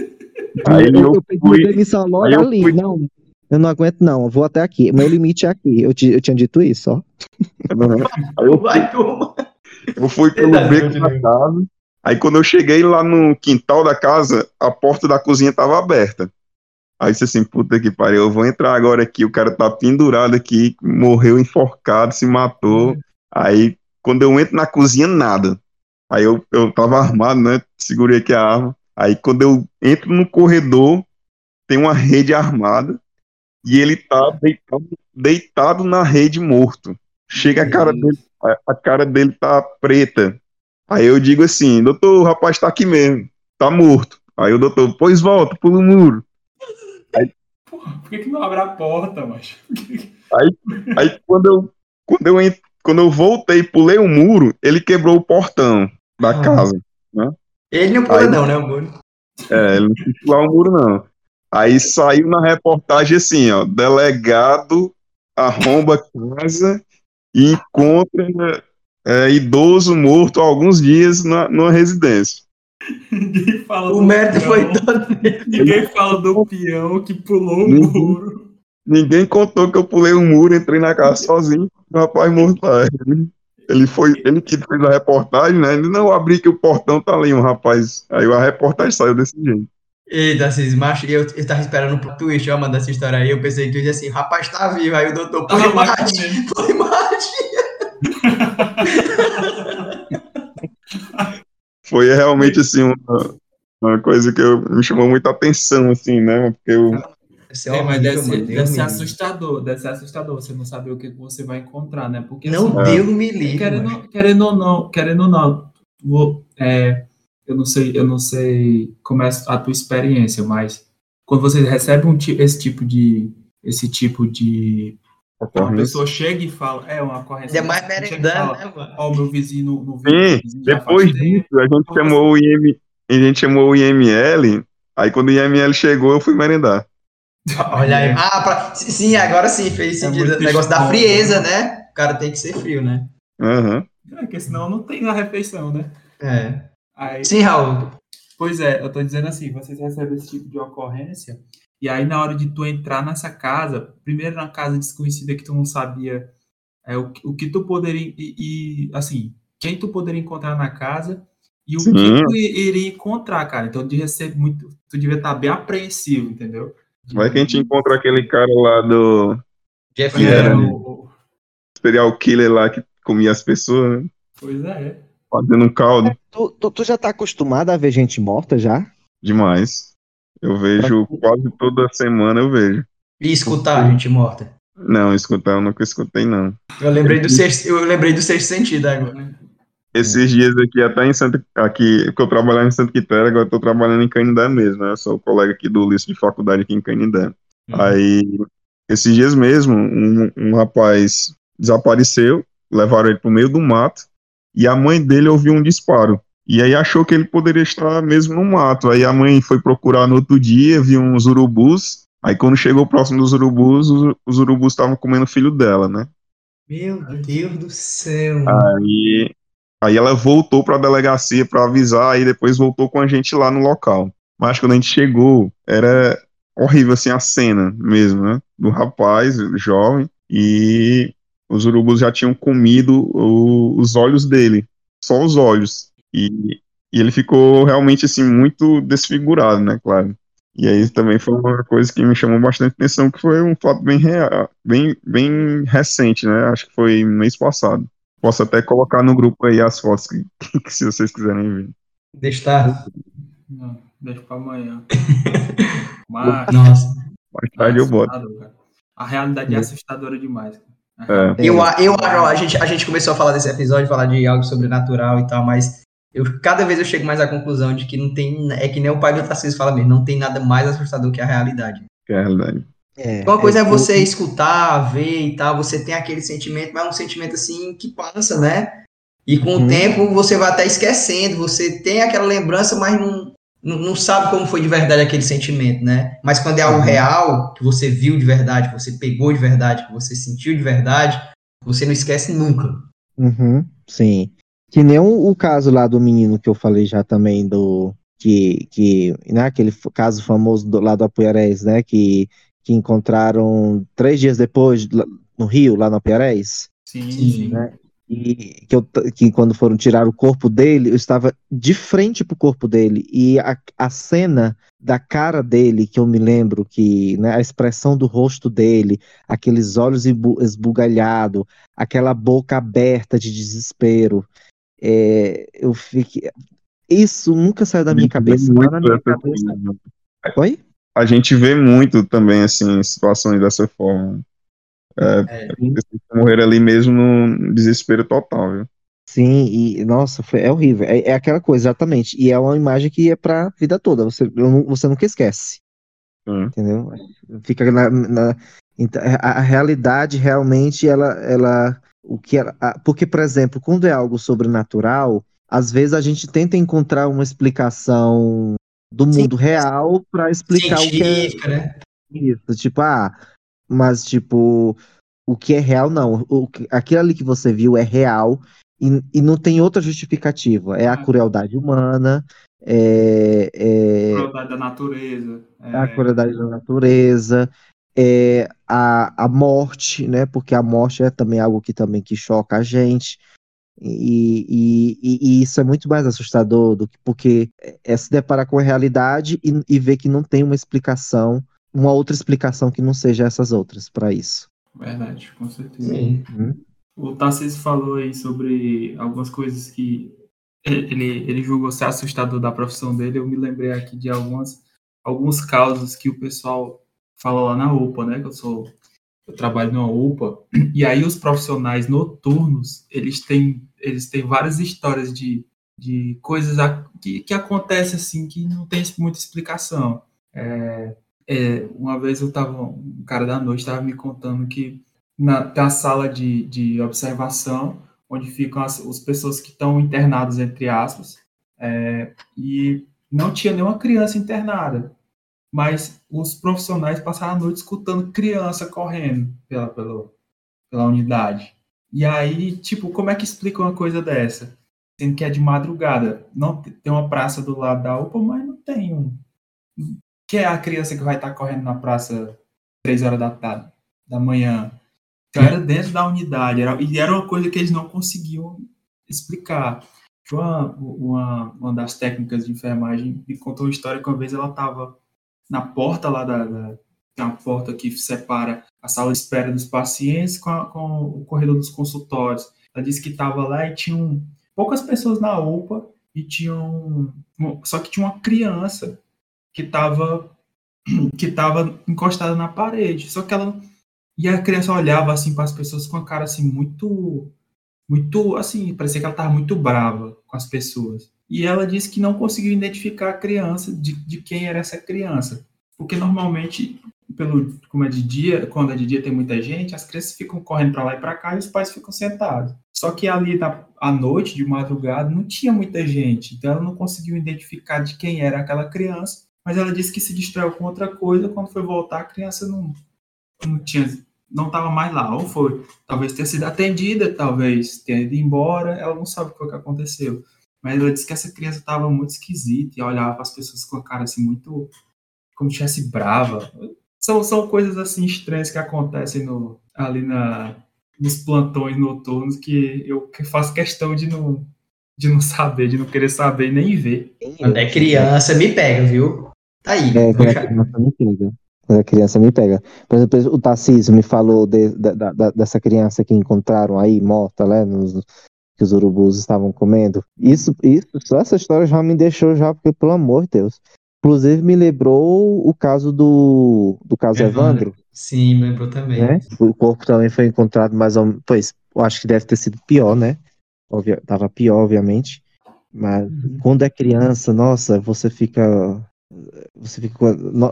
Aí eu, eu, pedi demissão logo ali, fui... não. Eu não aguento, não. Eu vou até aqui. Meu limite é aqui. Eu, te, eu tinha dito isso, ó. [laughs] Aí eu, Vai, eu fui pelo beco da casa. Aí quando eu cheguei lá no quintal da casa, a porta da cozinha estava aberta. Aí disse assim, puta que pariu, eu vou entrar agora aqui, o cara tá pendurado aqui, morreu enforcado, se matou. Uhum. Aí, quando eu entro na cozinha, nada. Aí eu, eu tava [laughs] armado, né, segurei aqui a arma. Aí quando eu entro no corredor, tem uma rede armada, e ele tá deitado, deitado na rede morto. Chega a cara dele, a, a cara dele tá preta. Aí eu digo assim, doutor, o rapaz tá aqui mesmo, tá morto. Aí o doutor, pois volta, pula o muro. Por que, que não abre a porta, mas? Aí, aí quando eu quando eu quando eu voltei, pulei o muro, ele quebrou o portão da ah. casa, né? Ele não pula aí, não, né, o muro? É, ele não quis pular o muro não. Aí saiu na reportagem assim, ó, delegado arromba casa e encontra é, idoso morto há alguns dias na, numa residência. [laughs] Ninguém fala o mérito peão. foi todo Ninguém fala do peão que pulou o ninguém, muro. Ninguém contou que eu pulei o um muro, entrei na casa sozinho, o rapaz morto lá. Ele foi, ele que fez a reportagem, né? Ele não abri que o portão tá ali, um rapaz. Aí a reportagem saiu desse jeito. Eita, Cis, macho, eu, eu tava esperando pro twist, eu mandar essa história aí, eu pensei que tu ia assim, rapaz, tá vivo, aí o doutor, foi mate, foi mate. foi realmente, assim, uma, uma coisa que eu, me chamou muita atenção, assim, né, porque eu... É, mas deve, ser, deve ser assustador, deve ser assustador, você não saber o que você vai encontrar, né, porque... Não, assim, Deus me livre. Querendo, querendo ou não, querendo ou não, vou, é, eu não sei, eu não sei como é a tua experiência, mas quando você recebe um, esse tipo de esse tipo de uma pessoa chega e fala, é uma correção. É mais merendando, né, mano? Ó, o meu vizinho no. Sim, depois disso, a gente chamou o IM, a gente chamou o IML, aí quando o IML chegou, eu fui merendar. Olha aí. Ah, pra... sim, agora sim, fez é sentido. É o negócio da frieza, né? O cara tem que ser frio, né? Uhum. É, porque senão não tem a refeição, né? É. Aí, Sim, Raul. Pois é, eu tô dizendo assim, vocês recebem esse tipo de ocorrência, e aí na hora de tu entrar nessa casa, primeiro na casa desconhecida que tu não sabia é, o, o que tu poderia, e, e, assim, quem tu poderia encontrar na casa, e o Sim. que tu iria encontrar, cara. Então, de receber muito, tu devia estar bem apreensivo, entendeu? Vai que a gente encontra aquele cara lá do... Jeff é, o... serial killer lá que comia as pessoas, né? Pois é. Fazendo um caldo. É, tu, tu, tu, já tá acostumado a ver gente morta já? Demais. Eu vejo quase toda semana, eu vejo. E escutar gente morta? Não, escutar eu nunca escutei, não. Eu lembrei do sexto, eu lembrei do sexto sentido agora. Esses dias aqui, até em Santa aqui, porque eu trabalhava em Santa Quitéria, agora eu tô trabalhando em Canindé mesmo, né? Eu sou colega aqui do Ulisses de faculdade aqui em Canindé. Uhum. Aí, esses dias mesmo, um, um rapaz desapareceu, levaram ele pro meio do mato, e a mãe dele ouviu um disparo. E aí achou que ele poderia estar mesmo no mato. Aí a mãe foi procurar no outro dia, viu uns urubus. Aí quando chegou próximo dos urubus, os, os urubus estavam comendo o filho dela, né? Meu Deus do céu. Aí, aí ela voltou para a delegacia para avisar, aí depois voltou com a gente lá no local. Mas quando a gente chegou, era horrível assim a cena mesmo, né? Do rapaz jovem e os urubus já tinham comido o, os olhos dele, só os olhos. E, e, ele ficou realmente assim muito desfigurado, né, claro. E aí também foi uma coisa que me chamou bastante atenção, que foi um fato bem real, bem, bem recente, né? Acho que foi mês passado. Posso até colocar no grupo aí as fotos que, [laughs] que se vocês quiserem ver. Deixa estar. Não, deixa para amanhã. [laughs] Mas, Nossa. Mais tarde eu boto. A realidade é assustadora demais. É. Eu, eu, a, gente, a gente começou a falar desse episódio, falar de algo sobrenatural e tal, mas eu, cada vez eu chego mais à conclusão de que não tem. É que nem o pai do Tarcísio fala mesmo, não tem nada mais assustador que a realidade. Que a realidade. É, Uma coisa é, é você escutar, ver e tal, você tem aquele sentimento, mas é um sentimento assim que passa, né? E com uhum. o tempo você vai até esquecendo, você tem aquela lembrança, mas não, não, não, sabe como foi de verdade aquele sentimento, né? Mas quando é algo uhum. real, que você viu de verdade, que você pegou de verdade, que você sentiu de verdade, você não esquece nunca. Uhum, sim. Que nem o, o, caso lá do menino que eu falei já também do que que né, aquele caso famoso do, lá do Apuiarés, né, que que encontraram três dias depois no Rio, lá no Apuiarés. Sim, sim. Né? e que, eu, que quando foram tirar o corpo dele, eu estava de frente pro corpo dele e a, a cena da cara dele, que eu me lembro que né, a expressão do rosto dele, aqueles olhos esbugalhados, aquela boca aberta de desespero, é, eu fiquei. Isso nunca saiu da minha cabeça. Muito na minha cabeça. Oi? A gente vê muito também assim situações dessa forma. É, é. morrer ali mesmo no desespero total, viu? Sim, e nossa, foi, é horrível. É, é, aquela coisa, exatamente. E é uma imagem que é pra vida toda. Você, você nunca esquece. Entendeu? Fica na, na então, a, a, realidade realmente ela, ela o que ela, a, porque por exemplo, quando é algo sobrenatural, às vezes a gente tenta encontrar uma explicação do mundo Sim. real para explicar o que é né? isso, tipo, ah, mas, tipo, o que é real, não. O, aquilo ali que você viu é real e, e não tem outra justificativa. É a crueldade humana, é, é... A crueldade da natureza. É... A crueldade da natureza, é a, a morte, né? Porque a morte é também algo que também que choca a gente. E, e, e, isso é muito mais assustador do que porque é se deparar com a realidade e, e ver que não tem uma explicação, uma outra explicação que não seja essas outras para isso. Verdade, com certeza. Sim. Hum? O Tarcísio falou aí sobre algumas coisas que ele, ele julgou ser assustador da profissão dele. Eu me lembrei aqui de algumas, alguns casos que o pessoal fala lá na UPA, né? Que eu sou eu trabalho numa UPA, e aí os profissionais noturnos, eles têm, eles têm várias histórias de, de coisas que, que acontecem assim, que não tem muita explicação. É, é, uma vez eu tava, um cara da noite estava me contando que na, tem a sala de, de observação, onde ficam as, as pessoas que estão internadas, entre aspas, é, e não tinha nenhuma criança internada mas os profissionais passaram a noite escutando criança correndo pela, pela, pela unidade. E aí, tipo, como é que explica uma coisa dessa? Sendo que é de madrugada. Não tem uma praça do lado da UPA, mas não tem um. Que é a criança que vai estar correndo na praça três horas da tarde, da manhã. Então era dentro da unidade. Era, e era uma coisa que eles não conseguiam explicar. Uma, uma, uma das técnicas de enfermagem me contou uma história que uma vez ela estava na porta lá da, da uma porta que separa a sala de espera dos pacientes com, a, com o corredor dos consultórios. Ela disse que estava lá e tinham poucas pessoas na UPA e tinham só que tinha uma criança que estava [clears throat] que estava encostada na parede. Só que ela e a criança olhava assim para as pessoas com a cara assim muito muito assim, parecia que ela estava muito brava com as pessoas e ela disse que não conseguiu identificar a criança, de, de quem era essa criança. Porque normalmente, pelo, como é de dia, quando é de dia tem muita gente, as crianças ficam correndo para lá e para cá e os pais ficam sentados. Só que ali na, à noite, de madrugada, não tinha muita gente, então ela não conseguiu identificar de quem era aquela criança, mas ela disse que se distraiu com outra coisa, quando foi voltar a criança não, não tinha não estava mais lá, ou foi, talvez tenha sido atendida, talvez tenha ido embora, ela não sabe o que, que aconteceu. Mas ela disse que essa criança estava muito esquisita e olhava as pessoas com a cara assim, muito. como se estivesse brava. São, são coisas assim estranhas que acontecem no, ali na, nos plantões noturnos que eu faço questão de não, de não saber, de não querer saber nem ver. Quando é criança, me pega, viu? Tá aí. É, quando é criança, me pega. Quando é criança, me pega. Por exemplo, o Tarcísio me falou de, de, de, dessa criança que encontraram aí, morta, né, nos, que os urubus estavam comendo. Isso, isso, só essa história já me deixou já, porque, pelo amor de Deus. Inclusive, me lembrou o caso do, do caso Evandro. Evandro. Sim, me lembrou também. Né? O corpo também foi encontrado mais ou menos. Pois, eu acho que deve ter sido pior, né? Tava pior, obviamente. Mas uhum. quando é criança, nossa, você fica. Você fica.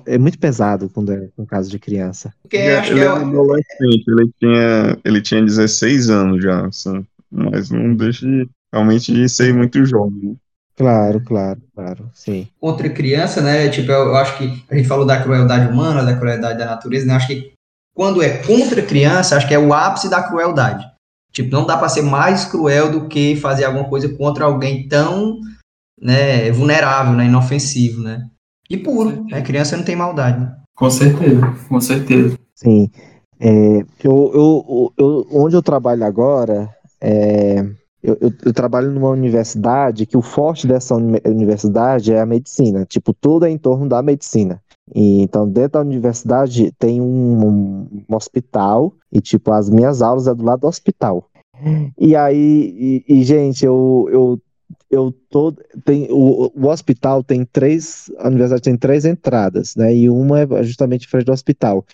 É muito pesado quando é um caso de criança. Porque ele, ele é um adolescente, ele tinha, ele tinha 16 anos já, assim mas não deixa de, realmente de ser muito jovem. Claro, claro, claro, sim. Outra criança, né, tipo, eu, eu, acho que a gente falou da crueldade humana, da crueldade da natureza, né, eu acho que quando é contra criança, acho que é o ápice da crueldade. Tipo, não dá para ser mais cruel do que fazer alguma coisa contra alguém tão, né, vulnerável, né, inofensivo, né. E puro, né, criança não tem maldade. Né? Com certeza, com certeza. Sim. É, eu, eu, eu, onde eu trabalho agora, é, eu, eu, eu, trabalho numa universidade que o forte dessa universidade é a medicina. Tipo, tudo é em torno da medicina. E, então, dentro da universidade tem um, um, hospital e, tipo, as minhas aulas é do lado do hospital. E aí, e, e gente, eu, eu, eu tô, tem, o, o hospital tem três, a universidade tem três entradas, né? E uma é justamente frente do hospital.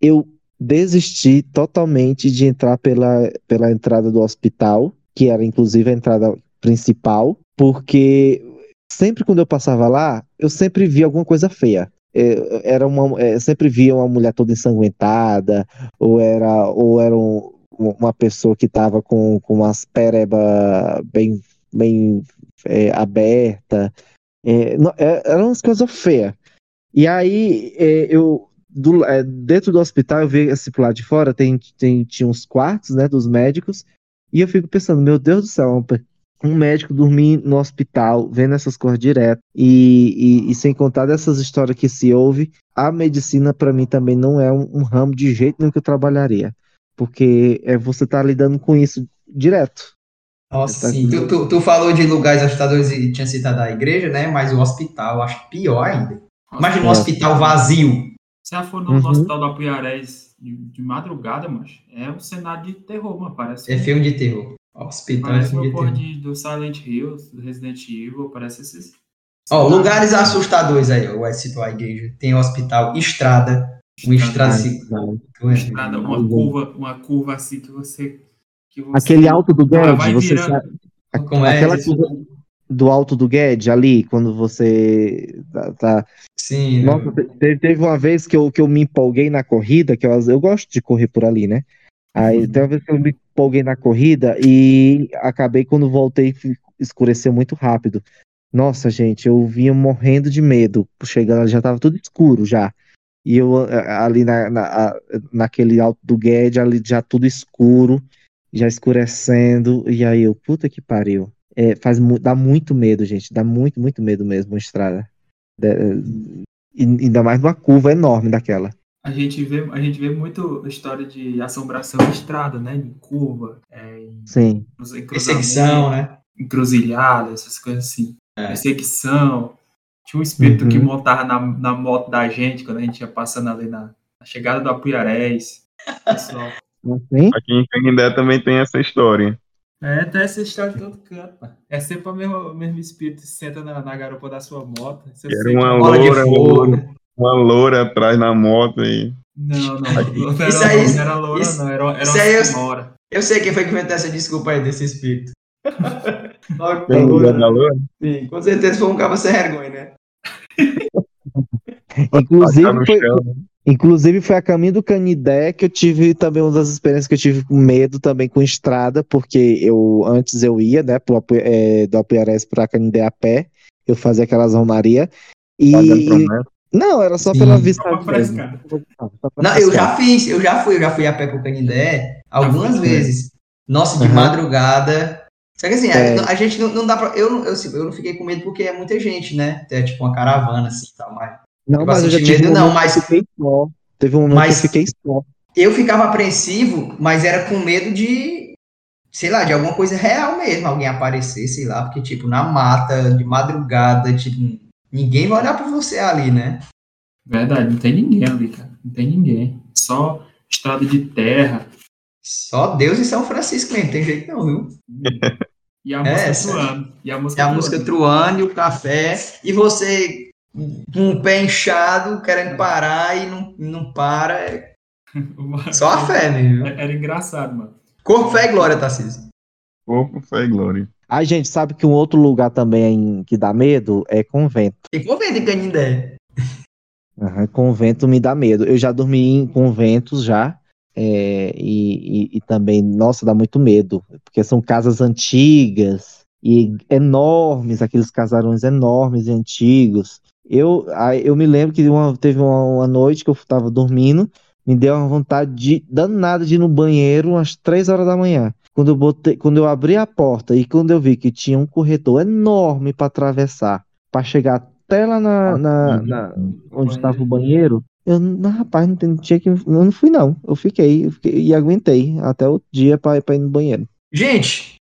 Eu desisti totalmente de entrar pela, pela entrada do hospital, que era inclusive a entrada principal, porque sempre quando eu passava lá, eu sempre via alguma coisa feia. É, era uma, é, sempre via uma mulher toda ensanguentada, ou era, ou era um, uma pessoa que estava com, com umas pereba bem, bem é, aberta. É, não, é, eram umas coisas feias. E aí é, eu, do, dentro do hospital, eu vi assim pro de fora, tem, tem, tinha uns quartos, né, dos médicos, e eu fico pensando, meu Deus do céu, um médico dormir no hospital, vendo essas coisas direto, e, e, e, sem contar dessas histórias que se ouve, a medicina para mim também não é um, um, ramo de jeito nenhum que eu trabalharia, porque é você tá lidando com isso direto. Nossa, sim. Tu, tu, tu, falou de lugares assustadores e tinha citado a igreja, né? Mas o hospital, acho pior ainda. Imagina um hospital vazio. Se ela for no uhum. hospital do Apuiarés de, de madrugada, mas é um cenário de terror, mano. Parece. É filme de terror. Hospital parece é filme de terror. De, do Silent Hill, do Resident Evil, parece esses. Ó, oh, lugares assustadores aí, ó. Vai citar a igreja. Tem hospital, estrada. Uma estrada, assim, uma, estrada, uma curva, uma curva assim que você. Que você Aquele alto do Guedes, você sabe. Como é? Aquela curva do alto do Guedes ali, quando você tá. tá... Sim. Nossa, teve, teve uma vez que eu, que eu me empolguei na corrida, que eu, eu gosto de correr por ali, né? Aí uhum. teve uma vez que eu me empolguei na corrida e acabei quando voltei escureceu muito rápido. Nossa, gente, eu vinha morrendo de medo. Chegando, já tava tudo escuro já. E eu ali na, na, naquele alto do Guedes, ali já tudo escuro, já escurecendo. E aí eu, puta que pariu. É, faz, dá muito medo, gente. Dá muito, muito medo mesmo a estrada. É, ainda mais numa curva enorme daquela. A gente vê, a gente vê muito história de assombração em estrada, né? Em curva. É, em, Sim. Em Perseguição, né? Encruzilhada, essas coisas assim. É. Perseguição. Tinha um espírito uhum. que montava na, na moto da gente quando a gente ia passando ali na, na chegada do Apuiarés. [laughs] Pessoal. Assim? Aqui em Canindé também tem essa história. É, tem essa história de todo canto, mano. É sempre o mesmo, o mesmo espírito que senta na, na garupa da sua moto. Você Era uma loura, loura, uma loura atrás na moto aí. Não, não, não era, isso aí, não era loura, isso, não, era, era isso uma aí senhora. Eu, eu sei quem foi que inventou essa desculpa aí desse espírito. [laughs] Tem loura, loura? Sim, com certeza foi um cabo sem vergonha, né? inclusive, foi, inclusive foi a caminho do Canidé que eu tive também uma das experiências que eu tive com medo também com estrada, porque eu antes eu ia, né, pro, é, do Apuiarés para Canidé a pé, eu fazia aquelas romaria e não, era só Sim. pela vista. Não, eu já fiz, eu já fui, eu já fui a pé pro Canidé algumas vezes. Nossa, de uhum. madrugada. Só que assim, é. a, a, gente não, não dá pra. Eu, eu, eu não fiquei com medo porque é muita gente, né? É tipo uma caravana, assim tal, mas. Não, mas eu já tive medo, um não, mas. Fiquei só. Teve um momento mas que eu fiquei só. Eu ficava apreensivo, mas era com medo de. Sei lá, de alguma coisa real mesmo, alguém aparecer, sei lá, porque, tipo, na mata, de madrugada, tipo, ninguém vai olhar pra você ali, né? Verdade, não tem ninguém ali, cara. Não tem ninguém. Só estrada de terra. Só Deus e São Francisco mesmo, tem jeito não, viu? [laughs] E a música é, truando. E a música, e a música truando e o café. E você com o pé inchado, querendo parar e não, não para. [laughs] Só a fé mesmo. Era engraçado, mano. Corpo, fé e glória, Tarcísio. Corpo, fé e glória. A gente sabe que um outro lugar também que dá medo é convento. Tem convento em Canindé. Uhum, convento me dá medo. Eu já dormi em conventos já. É, e, e, e, também, nossa, dá muito medo, porque são casas antigas e enormes, aqueles casarões enormes e antigos. Eu, eu me lembro que uma, teve uma, uma noite que eu estava dormindo, me deu uma vontade de, danada de ir no banheiro às três horas da manhã. Quando eu, botei, quando eu abri a porta e quando eu vi que tinha um corredor enorme para atravessar, para chegar até lá na, na, na onde estava o banheiro, eu, não, rapaz, não tinha que. Eu não fui, não. Eu fiquei, eu fiquei e aguentei até o dia para ir no banheiro. Gente,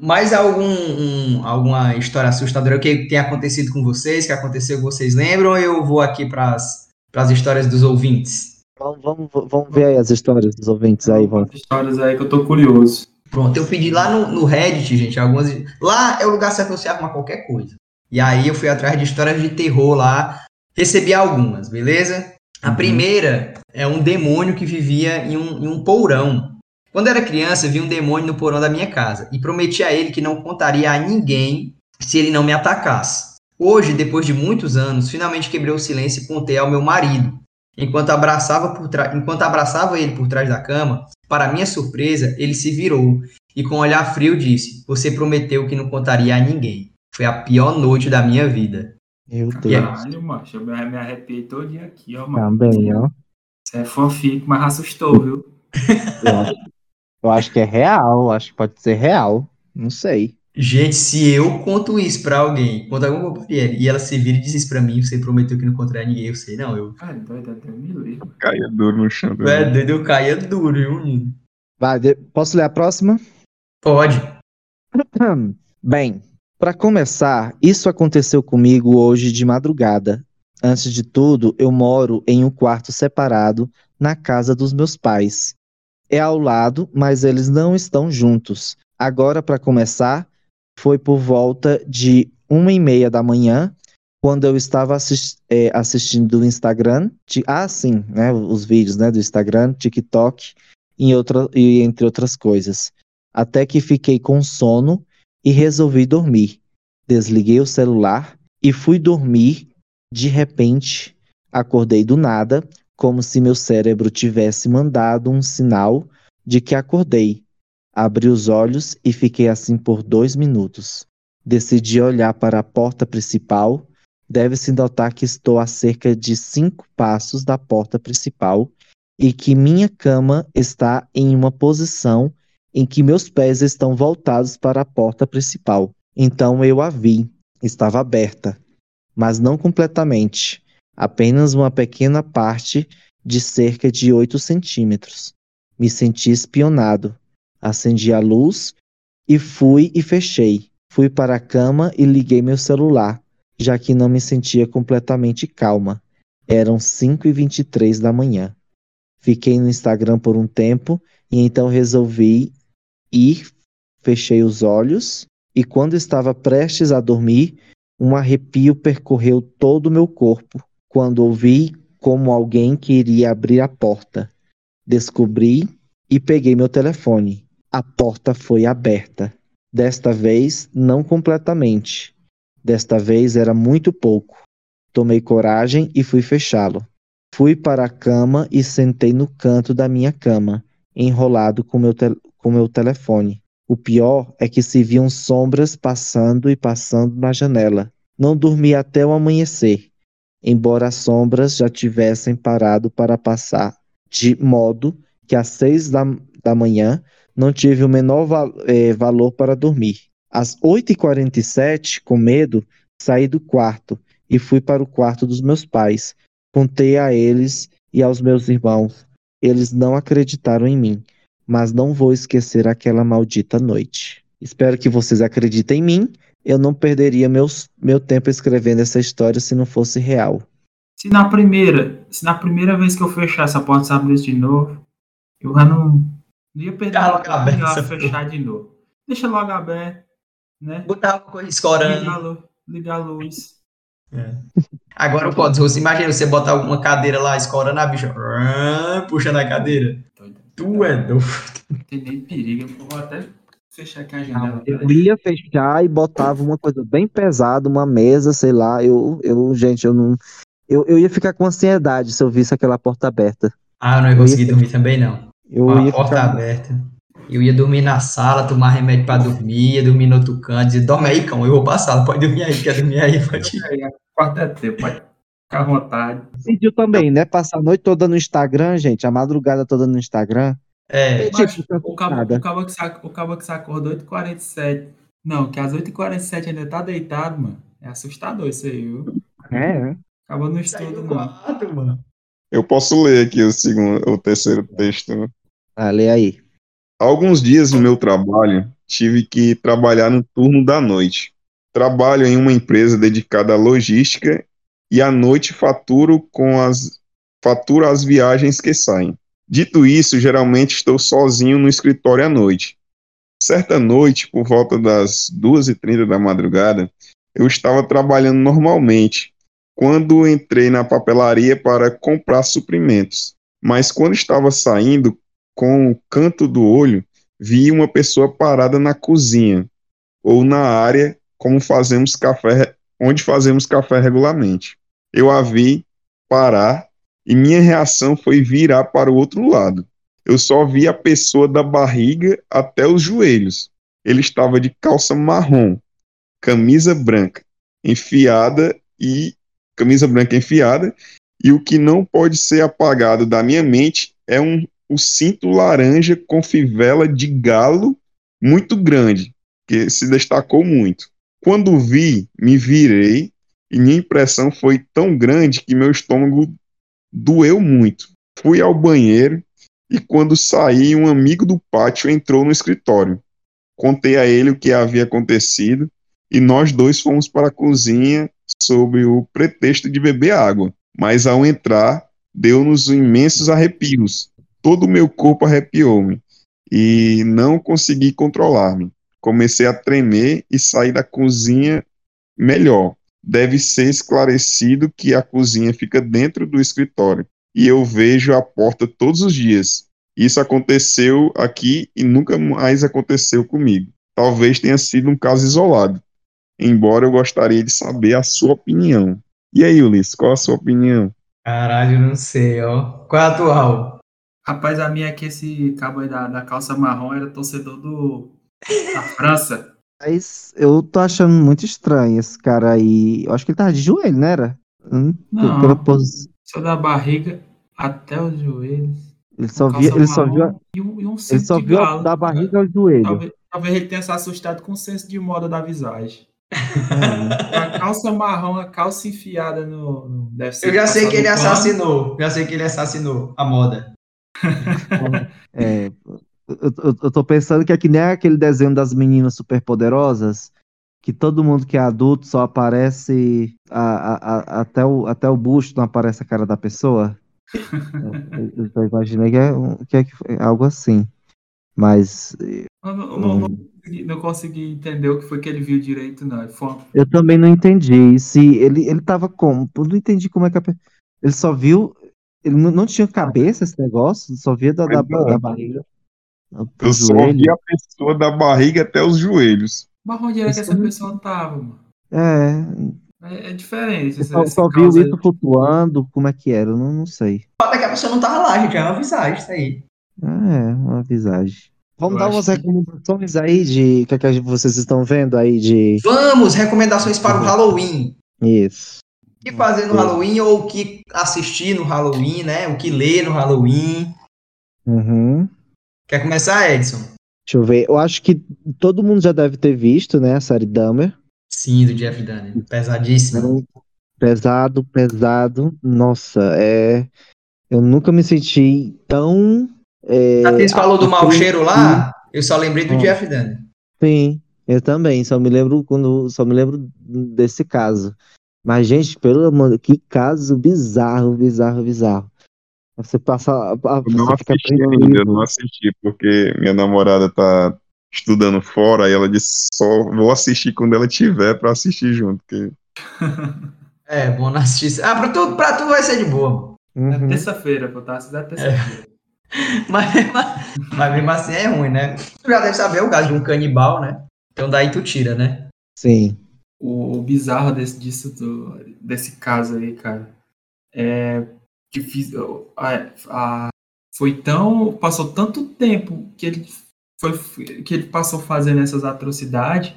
mais algum, um, alguma história assustadora que tenha acontecido com vocês, que aconteceu que vocês lembram, ou eu vou aqui para as histórias dos ouvintes? Vamos, vamos, vamos ver aí as histórias dos ouvintes aí, vamos. Histórias aí que eu tô curioso. Pronto, eu pedi lá no, no Reddit, gente, algumas. Lá é o lugar certo você arruma qualquer coisa. E aí eu fui atrás de histórias de terror lá, recebi algumas, beleza? A uhum. primeira é um demônio que vivia em um, em um porão. Quando era criança, vi um demônio no porão da minha casa e prometi a ele que não contaria a ninguém se ele não me atacasse. Hoje, depois de muitos anos, finalmente quebrei o silêncio e contei ao meu marido. Enquanto abraçava, por Enquanto abraçava ele por trás da cama, para minha surpresa, ele se virou e com um olhar frio disse: Você prometeu que não contaria a ninguém. Foi a pior noite da minha vida. Meu Deus. Caralho, macho, eu me arrepiei todinho aqui, ó, mano. Também, ó. Você é fofinho, mas assustou, viu? Eu acho, que é real, acho que pode ser real. Não sei. Gente, se eu conto isso pra alguém, conto alguma companhia, e ela se vira e diz isso pra mim, você prometeu que não contaria ninguém, eu sei, não, eu... Ah, doido, até me lembro. Caia duro no chão. É, doido, eu caia duro, viu, menino? Vai, posso ler a próxima? Pode. [clears throat] Bem, para começar, isso aconteceu comigo hoje de madrugada. Antes de tudo, eu moro em um quarto separado na casa dos meus pais. É ao lado, mas eles não estão juntos. Agora, para começar, foi por volta de uma e meia da manhã, quando eu estava assist, é, assistindo o Instagram, ah, sim, né, os vídeos né, do Instagram, TikTok e, outra, entre outras coisas. Até que fiquei com sono e resolvi dormir. Desliguei o celular e fui dormir. De repente, acordei do nada, como se meu cérebro tivesse mandado um sinal de que acordei. Abri os olhos e fiquei assim por dois minutos. Decidi olhar para a porta principal. Deve-se notar que estou a cerca de cinco passos da porta principal e que minha cama está em uma posição em que meus pés estão voltados para a porta principal. Então eu a vi, estava aberta, mas não completamente, apenas uma pequena parte de cerca de 8 centímetros. Me senti espionado. Acendi a luz e fui e fechei. Fui para a cama e liguei meu celular, já que não me sentia completamente calma. Eram 5 e 23 da manhã. Fiquei no Instagram por um tempo e então resolvi ir, fechei os olhos e quando estava prestes a dormir, um arrepio percorreu todo o meu corpo quando ouvi como alguém queria abrir a porta. Descobri e peguei meu telefone. A porta foi aberta. Desta vez, não completamente. Desta vez era muito pouco. Tomei coragem e fui fechá-lo. Fui para a cama e sentei no canto da minha cama, enrolado com meu, com meu telefone. O pior é que se viam sombras passando e passando na janela. Não dormi até o amanhecer, embora as sombras já tivessem parado para passar, de modo que às seis da, da manhã não tive o menor eh, valor para dormir. Às 8h47, com medo, saí do quarto e fui para o quarto dos meus pais, Contei a eles e aos meus irmãos. Eles não acreditaram em mim, mas não vou esquecer aquela maldita noite. Espero que vocês acreditem em mim. Eu não perderia meus, meu tempo escrevendo essa história se não fosse real. Se na primeira, se na primeira vez que eu fechar essa porta se abrir de novo, eu já não, não ia perder a aberta, fechar de novo. Deixa logo aberto, né? Botar uma coisa escorando. Ligar, ligar a luz. É. Agora pode, você imagina você botar alguma cadeira lá, escorando a bicha, puxando a cadeira. Tu é doido. Tem nem perigo, eu vou até fechar aqui a janela. Eu ia fechar e botava uma coisa bem pesada, uma mesa, sei lá. Eu, eu gente, eu não. Eu, eu ia ficar com ansiedade se eu visse aquela porta aberta. Ah, eu não ia conseguir dormir também, não. Eu com a ia porta ficar... aberta. Eu ia dormir na sala, tomar remédio pra dormir, ia dormir no outro canto, dizer, dorme aí, cão, eu vou pra sala, pode dormir aí, quer dormir aí, pode ir. Quarto é teu, pode ficar à vontade. Decidiu também, né? Passar a noite toda no Instagram, gente, a madrugada toda no Instagram. É, tipo, o cabo, o cabo que sa- o cabo que se acordou 8h47. Não, que às 8h47 ainda tá deitado, mano. É assustador isso aí, viu? É, Acabou no Sai do estudo, quarto, mano. Eu posso ler aqui o segundo, o terceiro texto. né? ah, lê aí. Há alguns dias no meu trabalho, tive que trabalhar no turno da noite. Trabalho em uma empresa dedicada à logística e à noite faturo com as faturo as viagens que saem. Dito isso, geralmente estou sozinho no escritório à noite. Certa noite, por volta das 2h30 da madrugada, eu estava trabalhando normalmente, quando entrei na papelaria para comprar suprimentos. Mas quando estava saindo, com o canto do olho, vi uma pessoa parada na cozinha ou na área como fazemos café, onde fazemos café regularmente. Eu a vi parar e minha reação foi virar para o outro lado. Eu só vi a pessoa da barriga até os joelhos. Ele estava de calça marrom, camisa branca, enfiada e camisa branca enfiada, e o que não pode ser apagado da minha mente é um o cinto laranja com fivela de galo muito grande, que se destacou muito. Quando vi, me virei e minha impressão foi tão grande que meu estômago doeu muito. Fui ao banheiro e quando saí, um amigo do pátio entrou no escritório. contei a ele o que havia acontecido e nós dois fomos para a cozinha sob o pretexto de beber água. Mas ao entrar, deu-nos imensos arrepios. Todo o meu corpo arrepiou-me e não consegui controlar-me. Comecei a tremer e saí da cozinha melhor. Deve ser esclarecido que a cozinha fica dentro do escritório e eu vejo a porta todos os dias. Isso aconteceu aqui e nunca mais aconteceu comigo. Talvez tenha sido um caso isolado, embora eu gostaria de saber a sua opinião. E aí, Ulisses, qual a sua opinião? Caralho, não sei, ó. Qual é a atual? Rapaz, a minha aqui, esse cabo aí da, da calça marrom, era torcedor do, da França. Mas eu tô achando muito estranho esse cara aí. Eu acho que ele tava de joelho, não era? Hum, Não. Pela pos... Só da barriga até os joelhos. Ele só viu, ele só viu, E um, e um ele só viu galo. da barriga ao joelho. Talvez, talvez ele tenha se assustado com o senso de moda da visagem. É, [laughs] A calça marrom, a calça enfiada no. no- deve ser Eu já sei que ele no pano. assassinou. Já sei que ele assassinou a moda. [laughs] É, eu, eu- eu tô pensando que é que nem aquele desenho das meninas superpoderosas, que todo mundo que é adulto só aparece a- a- a- até, o, até o busto, não aparece a cara da pessoa. Eu, eu- eu imaginei que é, que é que foi algo assim. Mas Eu não, não- não consegui, não consegui entender o que foi que ele viu direito, não. Foi uma- eu também não entendi se ele, ele tava como. Eu não entendi como é que a ele só viu. Ele não, não tinha cabeça esse negócio, só via da, da, é. da barriga. Pro Eu só joelho. vi a pessoa da barriga até os joelhos. Mas onde era que essa pessoa tava, mano? É, É, é diferente. eu esse- só, só viu caso aí. isso flutuando, como é que era? Eu não, não sei. O fato é que a pessoa não tava lá, gente. É uma visagem isso aí. É, uma visagem. Vamos Eu dar umas que- recomendações aí de o que, é que vocês estão vendo aí de Vamos, recomendações para o. Halloween. isso. O que fazer no. Halloween ou o que assistir no Halloween, né? O que ler no Halloween. Uhum. Quer começar, Edson? Deixa eu ver. Eu acho que todo mundo já deve ter visto, né, a série Dahmer. Sim, do Jeff Daniel. Pesadíssimo. Pesado, pesado. Nossa, é. Eu nunca me senti tão. É... Cris falou do mau cheiro lá, eu só lembrei do Hum. Jeff Daniel. Sim, eu também. Só me lembro quando. Só me lembro desse caso. Mas, gente, pelo amor que caso bizarro, bizarro, bizarro. Você passa. a- a- Eu não Você fica assisti ainda, eu não assisti, porque minha namorada tá estudando fora, e ela disse só vou assistir quando ela tiver pra assistir junto. Porque [laughs] É, bom não assistir. Ah, pra tu, pra tu vai ser de boa. É Uhum. terça-feira, pô, tá? É terça-feira. [laughs] Mas, mas, mas mesmo assim é ruim, né? Tu já deve saber o caso de um canibal, né? Então daí tu tira, né? Sim. O, o bizarro desse, disso, do- desse caso aí, cara, é fiz, a, a- foi tão. Passou tanto tempo que ele foi que ele passou fazendo essas atrocidades,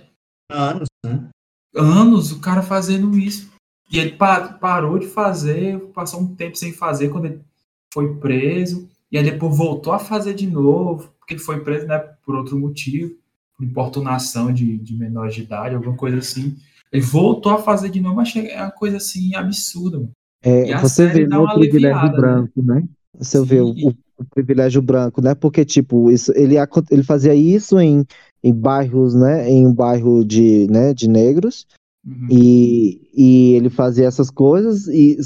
Anos, né? anos o cara fazendo isso. E ele pa- parou de fazer, passou um tempo sem fazer quando ele foi preso, e aí depois voltou a fazer de novo, porque ele foi preso né, por outro motivo, por importunação de, de menor de idade, alguma coisa assim. Ele voltou a fazer de novo, mas é uma coisa assim absurda. Mano. É, você vê uma privilégio aliviada, branco, né? Você Sim, vê o, o- o privilégio branco, né? Porque, tipo, isso, ele, ele fazia isso em, em bairros, né? Em um bairro de, né, de negros. Uhum. E, e ele fazia essas coisas e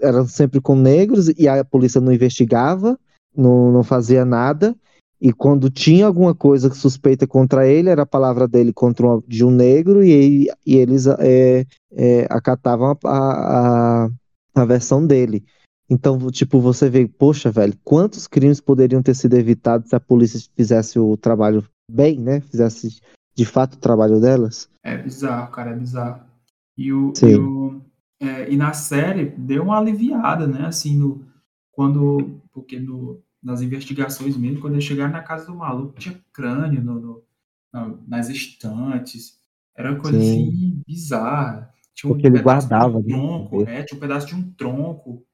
eram sempre com negros e a polícia não investigava, não, não fazia nada. E quando tinha alguma coisa suspeita contra ele, era a palavra dele contra uma, de um negro e, e eles é, é, acatavam a, a, a versão dele. Então, tipo, você vê, poxa, velho, quantos crimes poderiam ter sido evitados se a polícia fizesse o trabalho bem, né? Fizesse de fato o trabalho delas? É bizarro, cara, é bizarro. E, o, e, o- é, e na série deu uma aliviada, né? Assim, no, quando. Porque no, nas investigações mesmo, quando eles chegaram na casa do maluco, tinha crânio no, no- na- nas estantes. Era uma coisa Sim. assim bizarra. Tinha um Porque ele pedaço de um guardava, né? tronco, é, tinha um pedaço de um tronco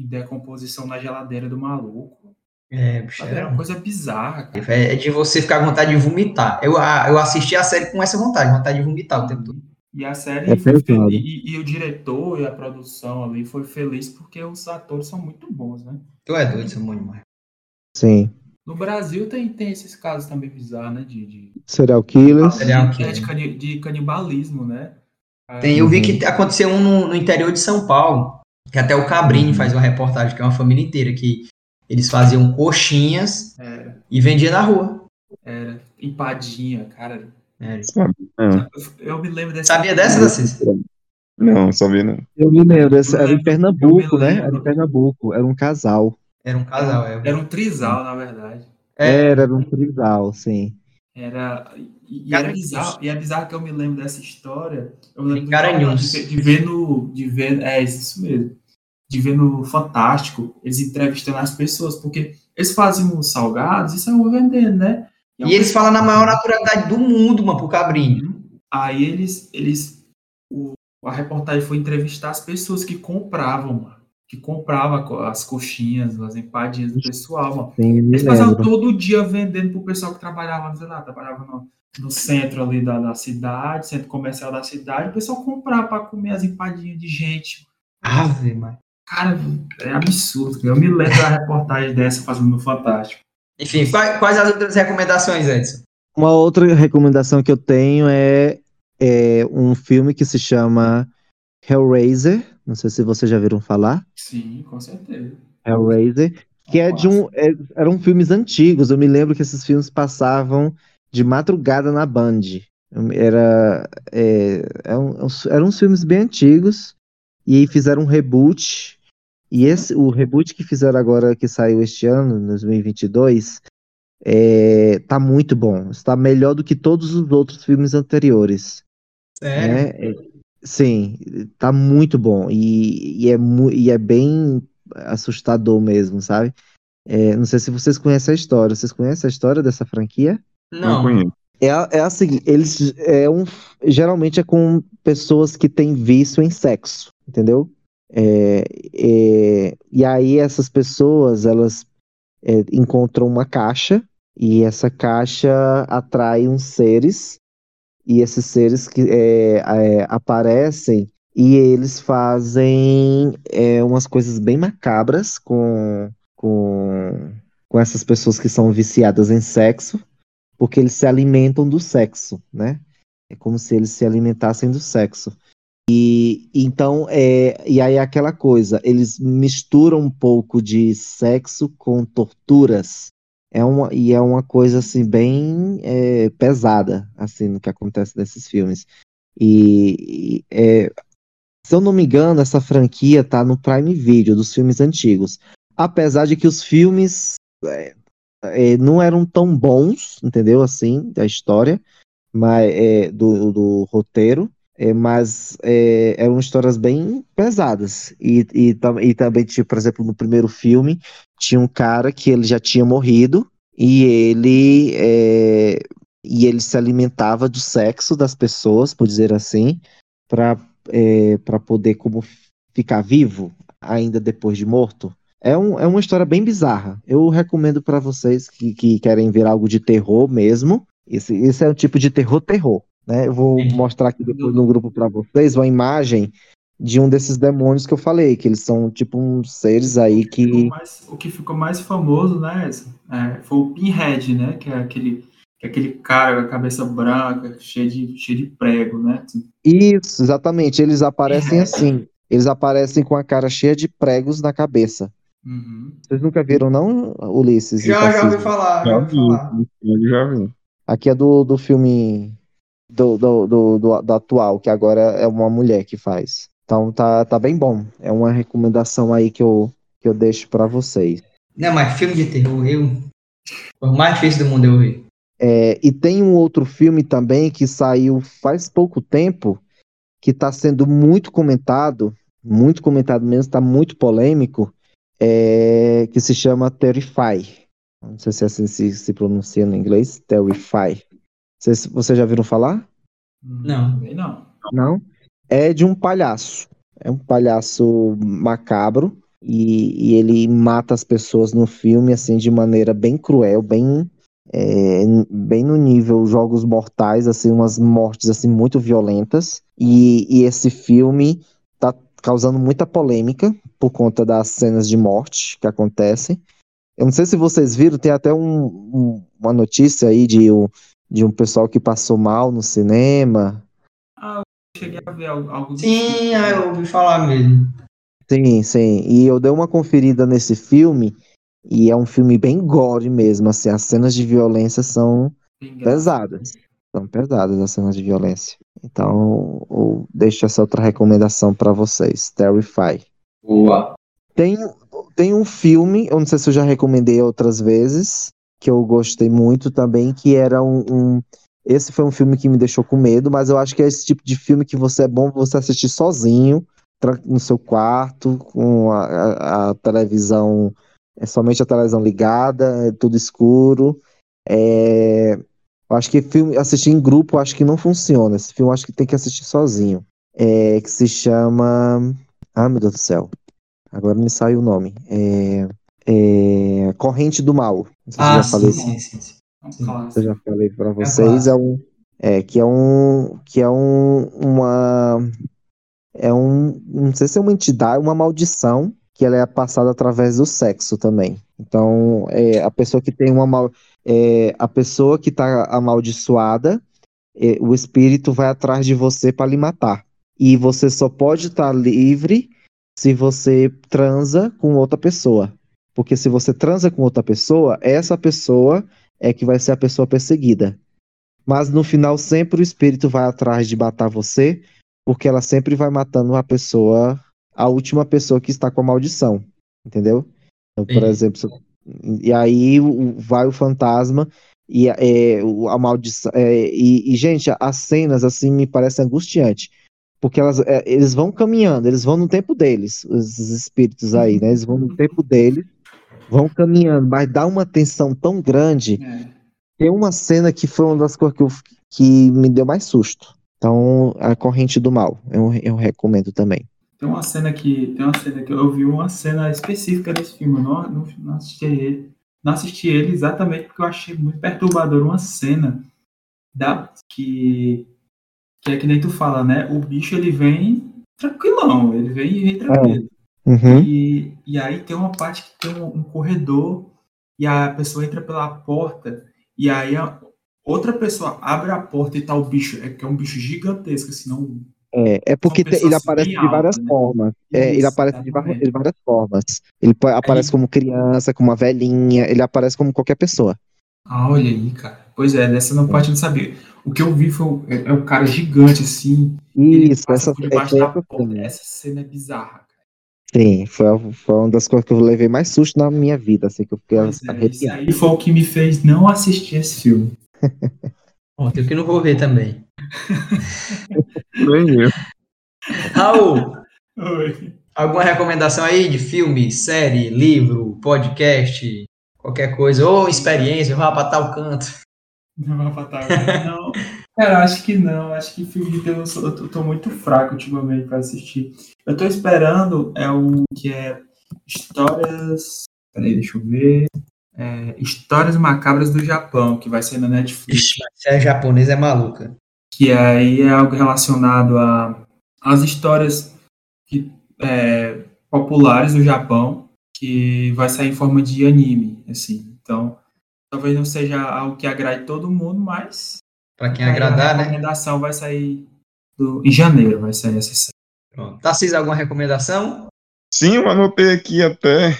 em decomposição na geladeira do maluco. É, bicho? Era uma coisa bizarra, cara. É de você ficar com vontade de vomitar. Eu, a- eu assisti a série com essa vontade, vontade de vomitar o tempo todo. E a série É foi pesado. feliz, e, e o diretor e a produção ali foi feliz porque os atores são muito bons, né? Tu é doido, seu demais. Sim. No Brasil tem, tem esses casos também bizarros, né? De, de... Serial killers. Serial É, killer. de, de canibalismo, né? Tem, eu vi que aconteceu um no, no interior de São Paulo, que até o Cabrini Uhum. faz uma reportagem, que é uma família inteira, que eles faziam coxinhas Era, e vendiam na rua. era. Empadinha, cara. É. Não, Eu me lembro desse. Sabia dessa, Darcy? não sabia não. Eu me lembro, Eu era em Pernambuco, eu né? Era em Pernambuco, era um casal. Era um casal, é. Era um trisal, na verdade. É. Era, era um trisal, sim. Era. E, e é bizarro, e é bizarro que eu me lembro dessa história. Eu me lembro Garanhuns. de, ver- de ver no. De ver, é isso mesmo. De ver no Fantástico, eles entrevistando as pessoas, porque eles faziam os salgados e saiam vendendo, né? é um E eles falam na maior naturalidade do mundo, mano, pro Cabrini. Aí eles, eles o, a reportagem foi entrevistar as pessoas que compravam, mano, que compravam co- as coxinhas, as empadinhas do pessoal, mano. Sim, me Eles passavam lembro. todo dia vendendo pro pessoal que trabalhava, sei lá, trabalhava no, no centro ali da, da cidade, centro comercial da cidade, o pessoal comprava para comer as empadinhas de gente. Ave, mano. Cara, é absurdo. Eu me lembro da reportagem dessa fazendo no Fantástico. Enfim, quais, quais as outras recomendações, Edson? Uma outra recomendação que eu tenho é, é um filme que se chama Hellraiser. Não sei se vocês já viram falar. Sim, com certeza. Hellraiser, que é de um. é- eram filmes antigos. Eu me lembro que esses filmes passavam de madrugada na Band. Era, é, é um- eram uns filmes bem antigos. E aí fizeram um reboot. E esse, o reboot que fizeram agora, que saiu este ano, 2022, é, tá muito bom. Está melhor do que todos os outros filmes anteriores. Sério? né? Sim, tá muito bom e, e é, mu- e é bem assustador mesmo, sabe? É, não sei se vocês conhecem a história. Vocês conhecem a história dessa franquia? Não, Não. conheço. É a, é a seguinte, eles é um, geralmente é com pessoas que têm vício em sexo, entendeu? É, é, e aí essas pessoas elas é, encontram uma caixa e essa caixa atrai uns seres e esses seres que é, é, aparecem e eles fazem é, umas coisas bem macabras com, com, com essas pessoas que são viciadas em sexo porque eles se alimentam do sexo, né? É como se eles se alimentassem do sexo. E então, é, e aí é aquela coisa, eles misturam um pouco de sexo com torturas. É uma, e é uma coisa assim bem é, pesada, assim, no que acontece nesses filmes. E, e, é, se eu não me engano, essa franquia tá no Prime Video dos filmes antigos. Apesar de que os filmes é, é, não eram tão bons, entendeu? Assim, da história, mas é, do, do roteiro, é, mas é, eram histórias bem pesadas. E, e, e também, tipo, por exemplo, no primeiro filme, tinha um cara que ele já tinha morrido e ele é, e ele se alimentava do sexo das pessoas, por dizer assim, para é, para poder como ficar vivo ainda depois de morto. É, um, é uma história bem bizarra. Eu recomendo para vocês que, que querem ver algo de terror mesmo. Esse, esse é o tipo de terror terror, né? Eu vou mostrar aqui depois no grupo para vocês uma imagem de um desses demônios que eu falei, que eles são tipo uns seres aí que O, mais- o que ficou mais famoso, né, é, foi o Pinhead, né? Que é aquele, que é aquele cara com a cabeça branca, cheio de, cheio de prego, né? Isso, exatamente. Eles aparecem É. assim. Eles aparecem com a cara cheia de pregos na cabeça. Uhum. Vocês nunca viram, não, Ulisses? Já, já ouvi falar, já Já vi, falar. já vi. Aqui é do, do filme do, do, do, do- do atual, que agora é uma mulher que faz. Então tá, tá bem bom. É uma recomendação aí que eu, que eu deixo pra vocês. Não, mas filme de terror, eu. O mais difícil do mundo eu ver. É, e tem um outro filme também que saiu faz pouco tempo, que está sendo muito comentado, muito comentado mesmo, está muito polêmico, é, que se chama Terrify. Não sei se assim se, se pronuncia no inglês, Terrify. Vocês, vocês já viram falar? Não. Não. Não? É de um palhaço. É um palhaço macabro e, e ele mata as pessoas no filme assim de maneira bem cruel, bem é, bem no nível Jogos Mortais, assim umas mortes assim muito violentas. E, e esse filme tá causando muita polêmica por conta das cenas de morte que acontecem. Eu não sei se vocês viram, tem até um, um, uma notícia aí de um, de um pessoal que passou mal no cinema. Ah, eu cheguei a ver algo. Sim, ah, eu ouvi falar mesmo. Sim, sim. E eu dei uma conferida nesse filme e é um filme bem gore mesmo, assim, as cenas de violência são pesadas. São pesadas as cenas de violência. Então, eu deixo essa outra recomendação para vocês, Terrify. Boa. Tem, tem um filme, eu não sei se eu já recomendei outras vezes, que eu gostei muito também, que era um, um esse foi um filme que me deixou com medo, mas eu acho que é esse tipo de filme que você é bom você assistir sozinho, no seu quarto, com a, a, a televisão, é somente a televisão ligada, é tudo escuro. É, eu acho que filme assistir em grupo acho que não funciona. Esse filme acho que tem que assistir sozinho. É, que se chama. Ah, meu Deus do céu. Agora me saiu o nome. É, é... Corrente do Mal. ah, sim, falei. sim, sim, sim. Eu já falei para é vocês. É, é, um. É, que é um. Que é um. Uma. É um. Não sei se é uma entidade, uma maldição que ela é passada através do sexo também. Então, é, a pessoa que tem uma mal, é, a pessoa que está amaldiçoada, é, o espírito vai atrás de você para lhe matar. E você só pode estar tá livre se você transa com outra pessoa. Porque se você transa com outra pessoa, essa pessoa é que vai ser a pessoa perseguida. Mas no final, sempre o espírito vai atrás de matar você, porque ela sempre vai matando a pessoa a última pessoa que está com a maldição, entendeu? Então, por Sim. exemplo, e aí vai o fantasma e é, a maldição. É, e, e, gente, as cenas assim me parecem angustiantes. Porque elas, é, eles vão caminhando, eles vão no tempo deles, os espíritos aí, né? Eles vão no tempo deles, vão caminhando, mas dá uma tensão tão grande. É. Tem uma cena que foi uma das coisas que, eu, que me deu mais susto. Então, a corrente do mal, eu, eu recomendo também. Tem uma cena que. Tem uma cena que eu vi uma cena específica desse filme. Eu não, não, não assisti ele. Não assisti ele exatamente porque eu achei muito perturbador uma cena da, que, que é que nem tu fala, né? O bicho ele vem tranquilão, ele vem, vem tranquilo. É. Uhum. E, e aí tem uma parte que tem um, um, corredor e a pessoa entra pela porta e aí a outra pessoa abre a porta e tá o bicho, é que é um bicho gigantesco, assim, não é, é porque te, ele aparece de várias né? formas. É, Isso, ele aparece de, de, várias formas. Ele aparece aí... como criança, como uma velhinha, ele aparece como qualquer pessoa. Ah, olha aí, cara. Pois é, dessa não parte não sabia. O que eu vi foi é, é um cara gigante assim. Isso, essa, essa, essa, essa cena é bizarra. Sim, foi, foi uma das coisas que eu levei mais susto na minha vida, assim, que eu fiquei pois é, Isso aí foi o que me fez não assistir esse filme. [laughs] Bom, tem que não vou ver também. Nem eu. Raul, Oi. alguma recomendação aí de filme, série, livro, podcast, qualquer coisa, ou experiência, vá para tal canto? Não tal canto, não. Cara, acho que não. Acho que filme de terror eu tô, tô muito fraco ultimamente para assistir. Eu tô esperando é o que é histórias. Peraí, deixa eu ver. É, Histórias Macabras do Japão, que vai ser na Netflix. Ixi, se é japonês é maluca que aí é algo relacionado a as histórias que, é, populares do Japão, que vai sair em forma de anime, assim. Então, talvez não seja algo que agrade todo mundo, mas para quem agradar, né? A recomendação vai sair do, em janeiro, vai sair essa série. Pronto. Tarcísio, alguma recomendação? Sim, eu anotei aqui até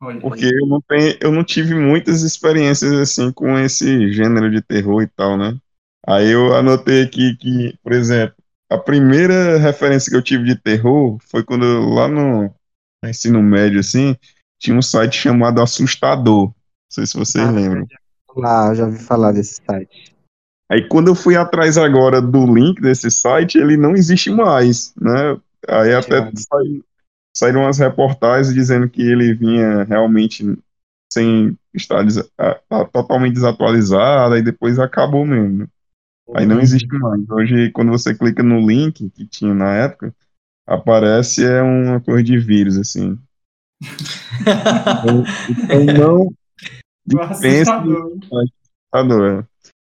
Olha, porque eu não, tenho, eu não tive muitas experiências assim com esse gênero de terror e tal, né? Aí eu anotei aqui que, por exemplo, a primeira referência que eu tive de terror foi quando eu, lá no, ensino médio, assim, tinha um site chamado Assustador. Não sei se vocês ah, lembram. Ah, já ouvi falar desse site. Aí quando eu fui atrás agora do link desse site, ele não existe mais, né? Aí até saíram umas reportagens dizendo que ele vinha realmente sem estar totalmente desatualizado, e depois acabou mesmo. Aí não existe mais. Hoje, quando você clica no link que tinha na época, aparece é uma coisa de vírus, assim. [laughs] então não [laughs] assustador.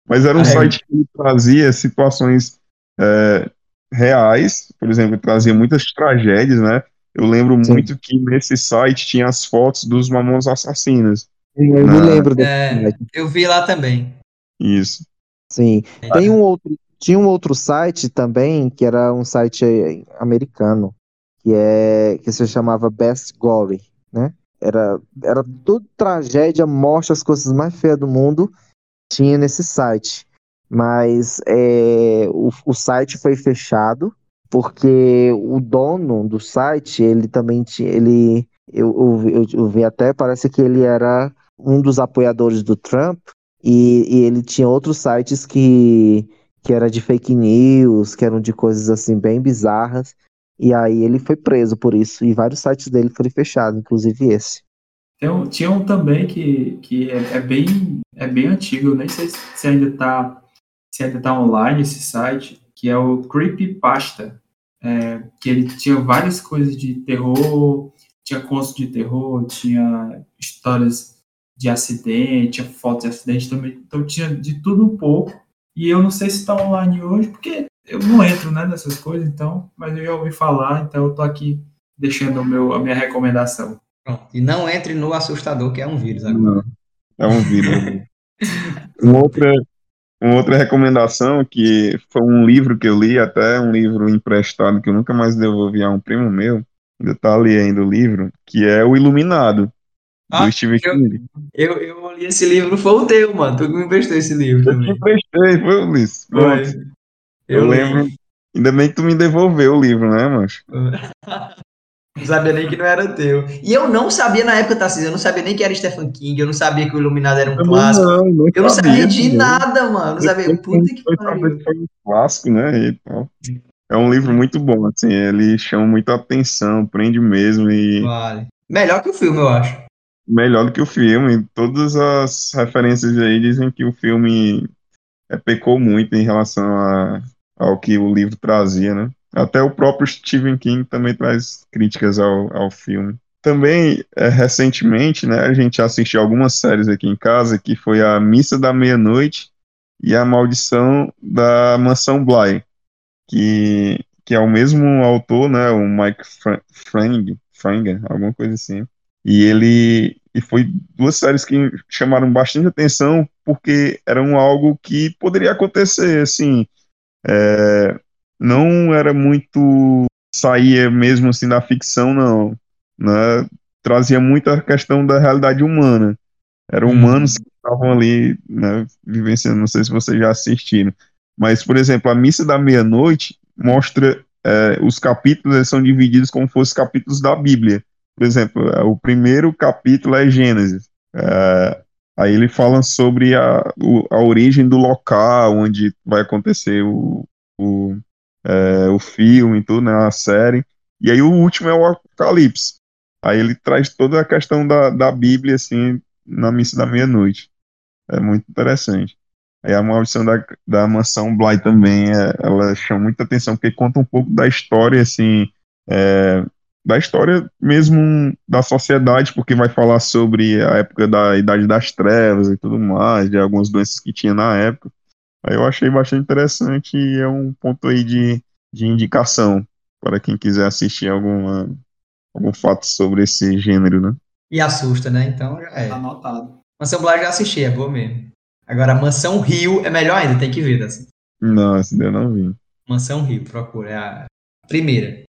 Mas era um ah, site que trazia situações é, reais, por exemplo, trazia muitas tragédias, né? Eu lembro Sim. muito que nesse site tinha as fotos dos mamões assassinos. Eu me lembro desse É, site. eu vi lá também. Isso. Sim. Tem um outro, tinha um outro site também, que era um site eh, americano, que é que se chamava Best Gory, né? Era, era tudo tragédia, morte, as coisas mais feias do mundo, tinha nesse site. Mas eh, o, o site foi fechado porque o dono do site, ele também tinha, ele, eu, eu, eu vi até, parece que ele era um dos apoiadores do Trump, e, e ele tinha outros sites que, que era de fake news, que eram de coisas assim bem bizarras. E aí ele foi preso por isso. E vários sites dele foram fechados, inclusive esse. Tem um- tinha um também que, que é, é bem, é bem antigo, eu nem sei se ainda está se ainda tá online esse site, que é o Creepypasta, é, que ele tinha várias coisas de terror, tinha contos de terror, tinha histórias de acidente, tinha fotos de acidente também, então tinha de tudo um pouco, e eu não sei se está online hoje, porque eu não entro né, nessas coisas, então, mas eu já ouvi falar, então eu tô aqui deixando o meu, a minha recomendação. Pronto. E não entre no assustador, que é um vírus agora. Não, é um vírus. [laughs] uma, outra, uma outra recomendação que foi um livro que eu li, até um livro emprestado que eu nunca mais devolvi a um primo meu, ainda tá ali ainda o livro, que é O Iluminado, Ah, do Stephen eu- King. Eu, eu li esse livro, foi o teu, mano. Tu que me emprestou esse livro Eu também. emprestei, foi, Ulisses? Pronto. Foi. Eu, li. lembro. Ainda bem que tu me devolveu o livro, né, mancho? [laughs] Não sabia nem que não era teu. E eu não sabia na época, Tarcísio, eu não sabia nem que era Stephen King, eu não sabia que o Iluminado era um clássico. Não, não Eu não sabia de também. nada, mano. Não sabia. Eu Puta que pariu. foi um clássico, né? E. É um livro muito bom, assim, ele chama muita atenção, prende mesmo e Vale. Melhor que o filme, eu acho. melhor do que o filme. Todas as referências aí dizem que o filme é, pecou muito em relação a, ao que o livro trazia, né? Até o próprio Stephen King também traz críticas ao, ao filme. Também, é, recentemente, né, a gente assistiu algumas séries aqui em casa, que foi a Missa da Meia-Noite e a Maldição da Mansão Bly, que, que é o mesmo autor, né, o Mike Fra- Frang, alguma coisa assim. E ele e foi duas séries que chamaram bastante atenção porque eram algo que poderia acontecer, assim, é, não era muito saía mesmo assim da ficção, não, né? Trazia muita questão da realidade humana. Eram Hum. humanos que estavam ali, né, vivenciando. Não sei se vocês já assistiram, mas por exemplo, a missa da meia-noite mostra é, os capítulos eles são divididos como fossem capítulos da Bíblia. Por exemplo, é, o primeiro capítulo é Gênesis. É, aí ele fala sobre a, a origem do local onde vai acontecer o, o, é, o filme, tudo, né, a série. E aí o último é o Apocalipse. Aí ele traz toda a questão da, da Bíblia, assim, na missa da meia-noite. É muito interessante. Aí a maldição da, da mansão Bly também, é, ela chama muita atenção, porque conta um pouco da história, assim, é, da história mesmo da sociedade, porque vai falar sobre a época da Idade das Trevas e tudo mais, de algumas doenças que tinha na época. Aí eu achei bastante interessante e é um ponto aí de, de indicação para quem quiser assistir alguma, algum fato sobre esse gênero, né? E assusta, né? Então já é. Tá anotado. Mansão eu já assisti, é boa mesmo. Agora, Mansão Rio é melhor ainda, tem que ver, assim. Não, esse daí eu não vi. Mansão Rio, procura, é a primeira.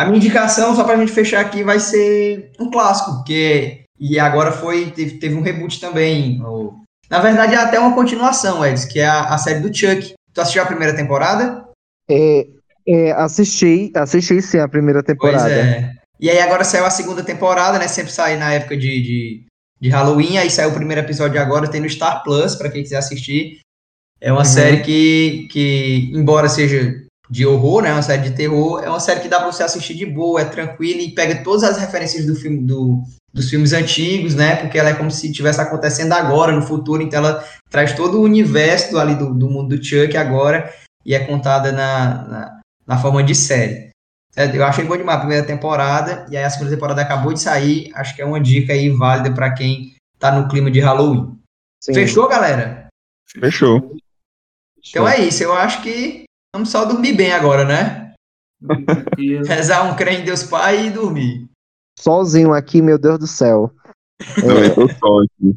A minha indicação, só pra gente fechar aqui, vai ser um clássico, porque. E agora foi. Teve, teve um reboot também. ou- na verdade, é até uma continuação, Edson, que é a, a série do Chuck. Tu assistiu a primeira temporada? É, é, assisti, assisti sim a primeira temporada. Pois é. E aí agora saiu a segunda temporada, né? Sempre sai na época de, de, de Halloween, aí saiu o primeiro episódio agora, tem no Star Plus, pra quem quiser assistir. É uma Uhum. série que, que, embora seja de horror, né? Uma série de terror, é uma série que dá pra você assistir de boa, é tranquila e pega todas as referências do filme, do, dos filmes antigos, né? Porque ela é como se estivesse acontecendo agora, no futuro, então ela traz todo o universo ali do, do mundo do Chuck agora e é contada na, na, na forma de série. É, Eu achei bom demais a primeira temporada, e aí a segunda temporada acabou de sair. Acho que é uma dica aí válida pra quem tá no clima de Halloween. Sim. Fechou, galera? Fechou. Então é isso. Eu acho que vamos só dormir bem agora, né? Rezar um crê em Deus Pai e dormir. Sozinho aqui, meu Deus do céu. Eu tô só aqui.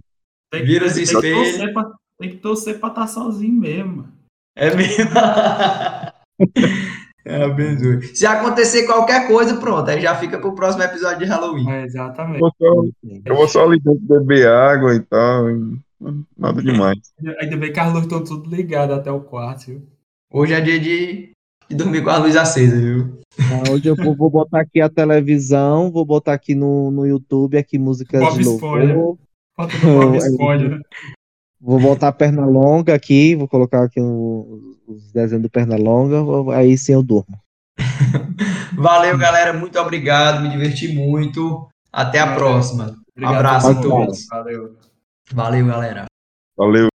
Tem Vira os tem que espelhos. torcer pra- Tem que torcer pra estar sozinho mesmo. É mesmo? [laughs] é, abençoe. Se acontecer qualquer coisa, pronto, aí já fica pro próximo episódio de Halloween. É, exatamente. Eu vou só- eu vou só beber água e tal. Nada demais. Ainda bem que as luzes estão tudo ligadas até o quarto, viu? Hoje é dia de, de dormir com a luz acesa, viu? Ah, Hoje eu vou, vou botar aqui a televisão, vou botar aqui no, no YouTube aqui músicas Bob de Esponja. louvor. Falta do Bob Esponja. Vou botar a perna longa aqui, vou colocar aqui o- os desenhos do perna longa, aí sim eu durmo. [laughs] Valeu, galera. Muito obrigado. Me diverti muito. Até a Valeu. próxima. Obrigado Abraço a todos. Valeu. Valeu, galera. Valeu.